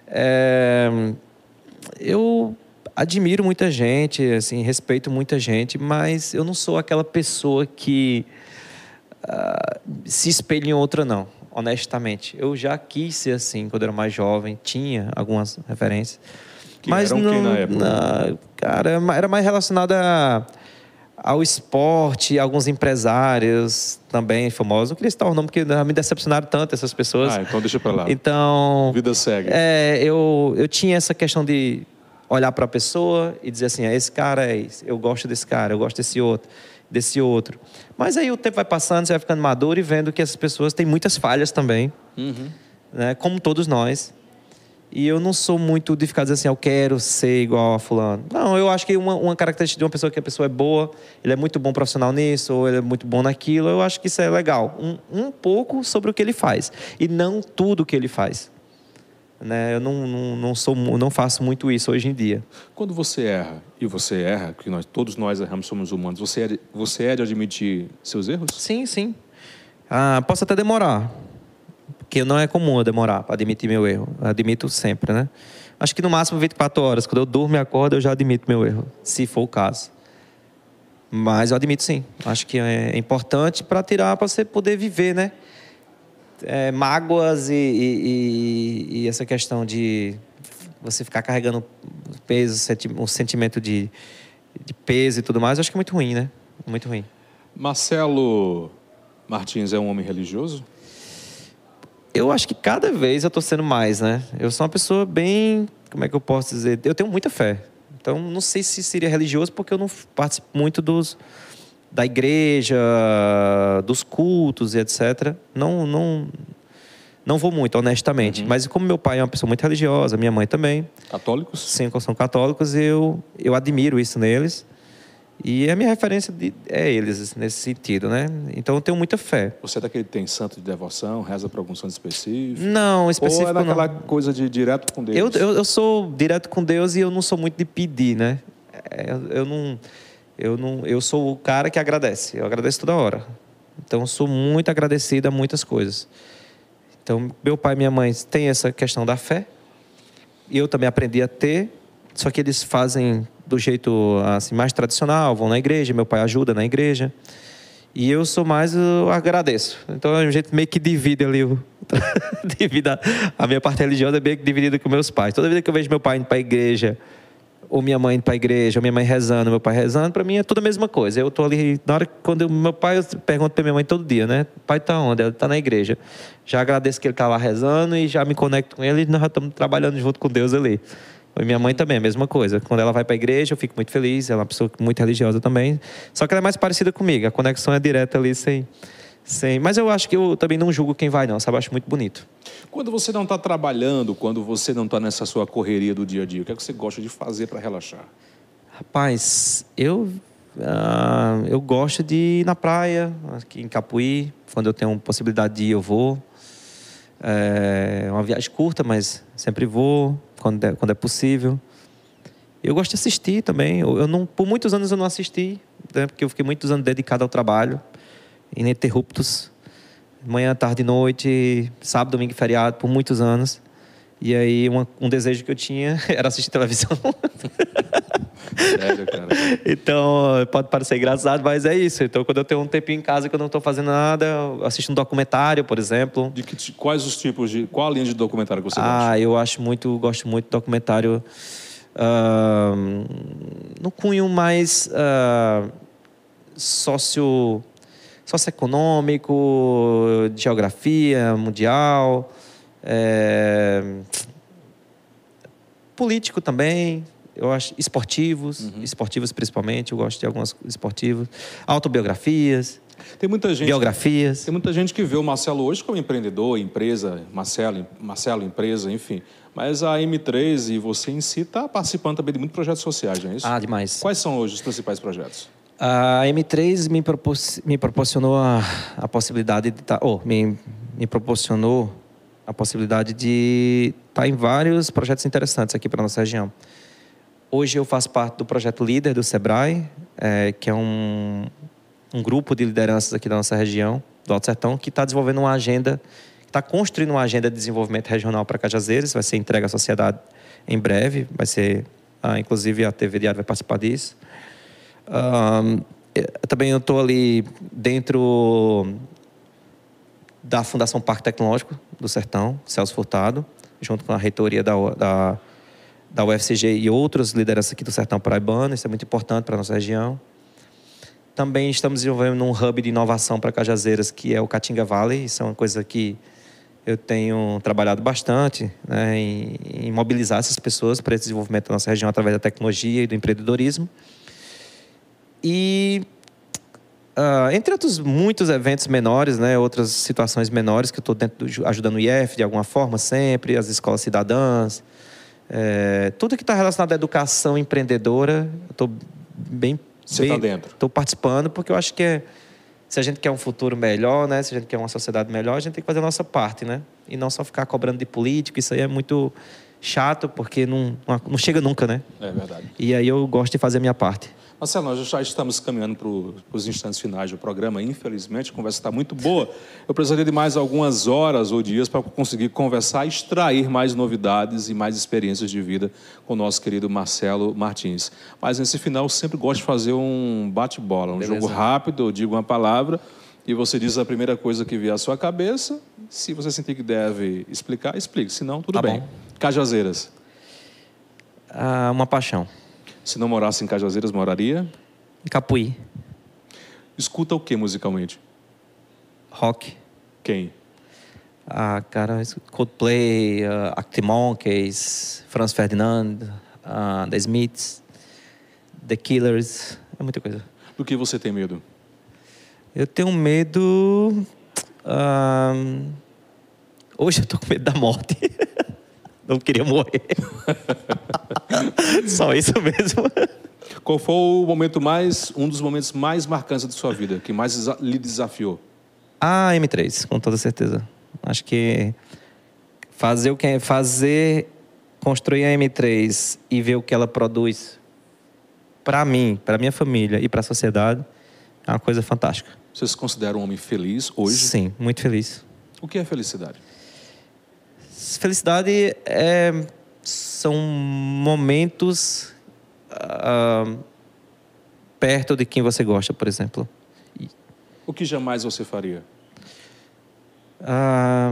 [SPEAKER 3] É, eu admiro muita gente, assim, respeito muita gente, mas eu não sou aquela pessoa que ah, se espelha em outra, não. Honestamente, eu já quis ser assim quando era mais jovem, tinha algumas referências,
[SPEAKER 1] Que
[SPEAKER 3] mas não,
[SPEAKER 1] na época?
[SPEAKER 3] cara, era mais relacionado a ao esporte, alguns empresários também famosos. Não queria citar o nome, porque me decepcionaram tanto essas pessoas.
[SPEAKER 1] Ah, então deixa pra lá.
[SPEAKER 3] Então,
[SPEAKER 1] Vida segue.
[SPEAKER 3] é, eu, eu tinha essa questão de olhar para a pessoa e dizer assim, ah, esse cara é esse, eu gosto desse cara, eu gosto desse outro, desse outro. Mas aí o tempo vai passando, você vai ficando maduro e vendo que essas pessoas têm muitas falhas também,
[SPEAKER 1] Uhum.
[SPEAKER 3] né, como todos nós. E eu não sou muito de ficar dizendo assim, eu quero ser igual a fulano. Não, eu acho que uma, uma característica de uma pessoa que a pessoa é boa, ele é muito bom profissional nisso, ou ele é muito bom naquilo, eu acho que isso é legal. Um, um pouco sobre o que ele faz. E não tudo o que ele faz. Né? Eu não, não, não, sou, não faço muito isso hoje em dia.
[SPEAKER 1] Quando você erra, e você erra, que nós, todos nós erramos, somos humanos, você é, de, você é de admitir seus erros?
[SPEAKER 3] Sim, sim. Ah, posso até demorar. Porque não é comum eu demorar para admitir meu erro. Eu admito sempre, né? Acho que no máximo 24 horas. Quando eu durmo e acordo, eu já admito meu erro, se for o caso. Mas eu admito sim. Acho que é importante para tirar, para você poder viver, né? É, mágoas e, e- e- essa questão de você ficar carregando peso, um sentimento de, de peso e tudo mais, acho que é muito ruim, né? Muito ruim.
[SPEAKER 1] Marcelo Martins é um homem religioso?
[SPEAKER 3] Eu acho que cada vez eu tô sendo mais, né? Eu sou uma pessoa bem. Como é que eu posso dizer? Eu tenho muita fé. Então, não sei se seria religioso porque eu não participo muito dos da igreja, dos cultos e etc. Não, não, Não vou muito, honestamente. Mas como meu pai é uma pessoa muito religiosa, minha mãe também,
[SPEAKER 1] Católicos?
[SPEAKER 3] sim, são católicos, eu, eu admiro isso neles. E a minha referência de- é eles, nesse sentido, né? Então eu tenho muita fé.
[SPEAKER 1] Você é daquele que tem santo de devoção, reza para algum santo específico?
[SPEAKER 3] Não, específico
[SPEAKER 1] Ou é
[SPEAKER 3] não.
[SPEAKER 1] daquela coisa de direto com Deus?
[SPEAKER 3] Eu, eu, eu sou direto com Deus e eu não sou muito de pedir, né? É, Eu não, eu não, eu sou o cara que agradece. Eu agradeço toda hora. Então, eu sou muito agradecido a muitas coisas. Então, meu pai e minha mãe têm essa questão da fé. E eu também aprendi a ter. Só que eles fazem do jeito assim, mais tradicional, vão na igreja, meu pai ajuda na igreja. E eu sou mais, eu agradeço. Então a gente meio que divide ali divide a, a minha parte religiosa é meio que dividida com meus pais. Toda vez que eu vejo meu pai indo para a igreja, ou minha mãe indo para a igreja, ou minha mãe rezando, meu pai rezando, para mim é tudo a mesma coisa. Eu tô ali, na hora que quando eu- meu pai, eu pergunto para minha mãe todo dia, né? Pai tá onde? Ele tá na igreja. Já agradeço que ele tá lá rezando e já me conecto com ele e nós já estamos trabalhando junto com Deus ali. E minha mãe também, a mesma coisa. Quando ela vai para a igreja, eu fico muito feliz. Ela é uma pessoa muito religiosa também. Só que ela é mais parecida comigo. A conexão é direta ali, sem. sem... Mas eu acho que eu também não julgo quem vai, não. Sabe? Eu acho muito bonito.
[SPEAKER 1] Quando você não está trabalhando, quando você não está nessa sua correria do dia a dia, o que é que você gosta de fazer para relaxar?
[SPEAKER 3] Rapaz, eu. ah, eu gosto de ir na praia, aqui em Capuí. Quando eu tenho possibilidade de ir, eu vou. É uma viagem curta, mas sempre vou, quando é, quando é possível. Eu gosto de assistir também. Eu, eu não, por muitos anos eu não assisti, né, porque eu fiquei muitos anos dedicado ao trabalho, ininterruptos. Manhã, tarde noite, sábado, domingo e feriado, por muitos anos. E aí, uma- um desejo que eu tinha era assistir televisão.
[SPEAKER 1] Sério, cara.
[SPEAKER 3] Então, pode parecer engraçado, mas é isso. Então, quando eu tenho um tempinho em casa que eu não estou fazendo nada, eu assisto um documentário, por exemplo.
[SPEAKER 1] De que, quais os tipos de. Qual a linha de documentário que você gosta?
[SPEAKER 3] Ah, eu acho muito, gosto muito de documentário ah, no cunho mais ah, socio, socioeconômico, de geografia mundial, é, político também. Eu acho esportivos, esportivos principalmente. Eu gosto de alguns esportivos, autobiografias,
[SPEAKER 1] Tem muita gente.
[SPEAKER 3] biografias.
[SPEAKER 1] Tem muita gente que vê o Marcelo hoje como empreendedor, empresa, Marcelo, Marcelo empresa, enfim. Mas a M3 e você em si está participando também de muitos projetos sociais, não é isso?
[SPEAKER 3] Ah, demais.
[SPEAKER 1] Quais são hoje os principais projetos?
[SPEAKER 3] A M3 me, propor- me proporcionou a, a possibilidade de estar. oh, me, me proporcionou a possibilidade de estar em vários projetos interessantes aqui para nossa região. Hoje eu faço parte do projeto Líder do Sebrae, eh, que é um, um grupo de lideranças aqui da nossa região, do Alto Sertão, que está desenvolvendo uma agenda, está construindo uma agenda de desenvolvimento regional para Cajazeiras, vai ser entregue à sociedade em breve, vai ser, ah, inclusive a TV Diário vai participar disso. Também eu estou ali dentro da Fundação Parque Tecnológico do Sertão, Celso Furtado, junto com a reitoria da, da, da UFCG e outras lideranças aqui do Sertão Paraibano. Isso é muito importante para a nossa região. Também estamos desenvolvendo um hub de inovação para Cajazeiras, que é o Caatinga Valley. Isso é uma coisa que eu tenho trabalhado bastante né, em, em mobilizar essas pessoas para esse desenvolvimento da nossa região através da tecnologia e do empreendedorismo. E ah, entre outros muitos eventos menores, né, outras situações menores que eu estou ajudando o IF de alguma forma sempre, as escolas cidadãs, é, tudo que está relacionado à educação empreendedora, eu estou bem
[SPEAKER 1] Você
[SPEAKER 3] bem-
[SPEAKER 1] tá dentro.
[SPEAKER 3] Estou participando porque eu acho que é, se a gente quer um futuro melhor, né, se a gente quer uma sociedade melhor, a gente tem que fazer a nossa parte, né, e não só ficar cobrando de político. Isso aí é muito chato porque não, não, não chega nunca, né?
[SPEAKER 1] É verdade.
[SPEAKER 3] E aí eu gosto de fazer a minha parte.
[SPEAKER 1] Marcelo, nós já estamos caminhando para os instantes finais do programa. Infelizmente, a conversa está muito boa. Eu precisaria de mais algumas horas ou dias para conseguir conversar e extrair mais novidades e mais experiências de vida com o nosso querido Marcelo Martins. Mas nesse final, eu sempre gosto de fazer um bate-bola, um
[SPEAKER 3] Beleza.
[SPEAKER 1] jogo rápido. Eu digo uma palavra e você diz a primeira coisa que vier à sua cabeça. Se você sentir que deve explicar, explique. Se não, tudo
[SPEAKER 3] Tá
[SPEAKER 1] bem.
[SPEAKER 3] bom.
[SPEAKER 1] Cajazeiras.
[SPEAKER 3] Ah, uma paixão.
[SPEAKER 1] Se não morasse em Cajazeiras, moraria?
[SPEAKER 3] Em Capuí,
[SPEAKER 1] Escuta o que musicalmente?
[SPEAKER 3] rock.
[SPEAKER 1] Quem?
[SPEAKER 3] Ah, cara, Coldplay, uh, Arctic Monkeys, Franz Ferdinand, ah, The Smiths, The Killers, é muita coisa.
[SPEAKER 1] Do que você tem medo?
[SPEAKER 3] Eu tenho medo. ah, Hoje eu tô com medo da morte. Não queria morrer. Só isso mesmo.
[SPEAKER 1] Qual foi o momento mais, um dos momentos mais marcantes da sua vida, que mais lhe desafiou?
[SPEAKER 3] A M3, com toda certeza. Acho que fazer o que é fazer construir a M3 e ver o que ela produz para mim, para minha família e para a sociedade é uma coisa fantástica.
[SPEAKER 1] Você se considera um homem feliz hoje?
[SPEAKER 3] Sim, muito feliz.
[SPEAKER 1] O que é felicidade?
[SPEAKER 3] Felicidade é, são momentos ah, perto de quem você gosta, por exemplo.
[SPEAKER 1] O que jamais você faria?
[SPEAKER 3] Ah,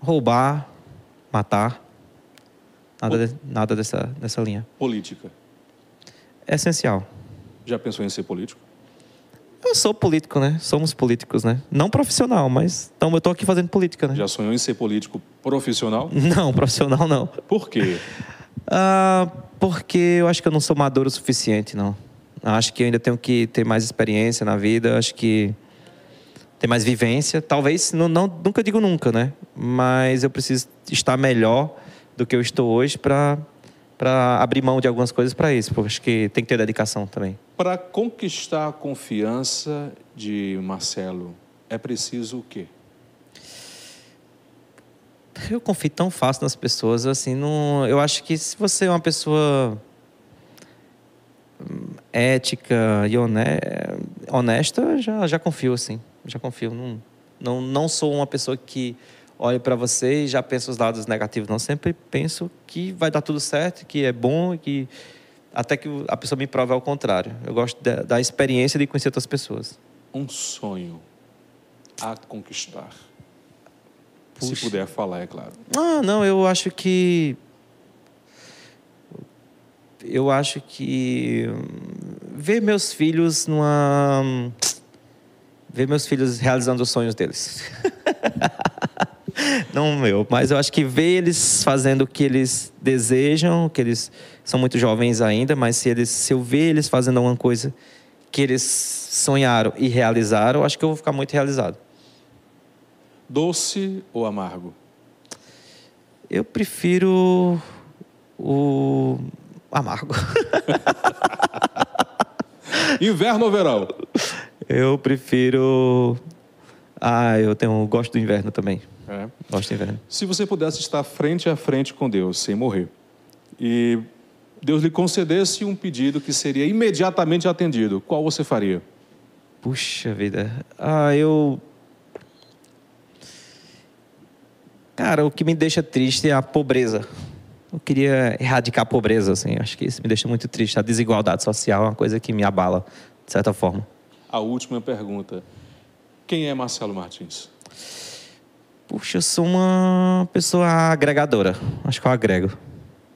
[SPEAKER 3] roubar, matar, nada, de- nada dessa, dessa linha.
[SPEAKER 1] Política.
[SPEAKER 3] É essencial.
[SPEAKER 1] Já pensou em ser político?
[SPEAKER 3] Eu sou político, né? Somos políticos, né? Não profissional, mas então eu tô aqui fazendo política, né?
[SPEAKER 1] Já sonhou em ser político profissional?
[SPEAKER 3] Não, profissional não.
[SPEAKER 1] Por quê?
[SPEAKER 3] Ah, porque eu acho que eu não sou maduro o suficiente, não. Acho que eu ainda tenho que ter mais experiência na vida, acho que ter mais vivência. Talvez, não, não, nunca digo nunca, né? Mas eu preciso estar melhor do que eu estou hoje para para abrir mão de algumas coisas para isso. Porque acho que tem que ter dedicação também.
[SPEAKER 1] Para conquistar a confiança de Marcelo, é preciso o quê?
[SPEAKER 3] Eu confio tão fácil nas pessoas, assim, não, eu acho que se você é uma pessoa hum, ética e hone- honesta, já, já confio, assim, já confio. Não, não, não sou uma pessoa que olha para você e já pensa os lados negativos, não. Sempre penso que vai dar tudo certo, que é bom, que até que a pessoa me prove ao contrário. Eu gosto da, da experiência de conhecer outras pessoas.
[SPEAKER 1] Um sonho a conquistar. Se
[SPEAKER 3] Puxa.
[SPEAKER 1] puder falar, é claro.
[SPEAKER 3] Ah, não, eu acho que. Eu acho que. hum, Ver meus filhos numa. Ver meus filhos realizando os sonhos deles. Não meu, mas eu acho que ver eles fazendo o que eles desejam, que eles são muito jovens ainda, mas se, eles, se eu ver eles fazendo alguma coisa que eles sonharam e realizaram, acho que eu vou ficar muito realizado.
[SPEAKER 1] Doce ou amargo?
[SPEAKER 3] Eu prefiro o amargo.
[SPEAKER 1] Inverno ou verão?
[SPEAKER 3] Eu prefiro. Ah, eu tenho gosto do inverno também.
[SPEAKER 1] É. Se você pudesse estar frente a frente com Deus, sem morrer, e Deus lhe concedesse um pedido que seria imediatamente atendido, qual você faria?
[SPEAKER 3] Puxa vida. Ah, eu. Cara, o que me deixa triste é a pobreza. Eu queria erradicar a pobreza, assim. Acho que isso me deixa muito triste. A desigualdade social é uma coisa que me abala, de certa forma.
[SPEAKER 1] A última pergunta. Quem é Marcelo Martins?
[SPEAKER 3] Puxa, eu sou uma pessoa agregadora. Acho que eu agrego.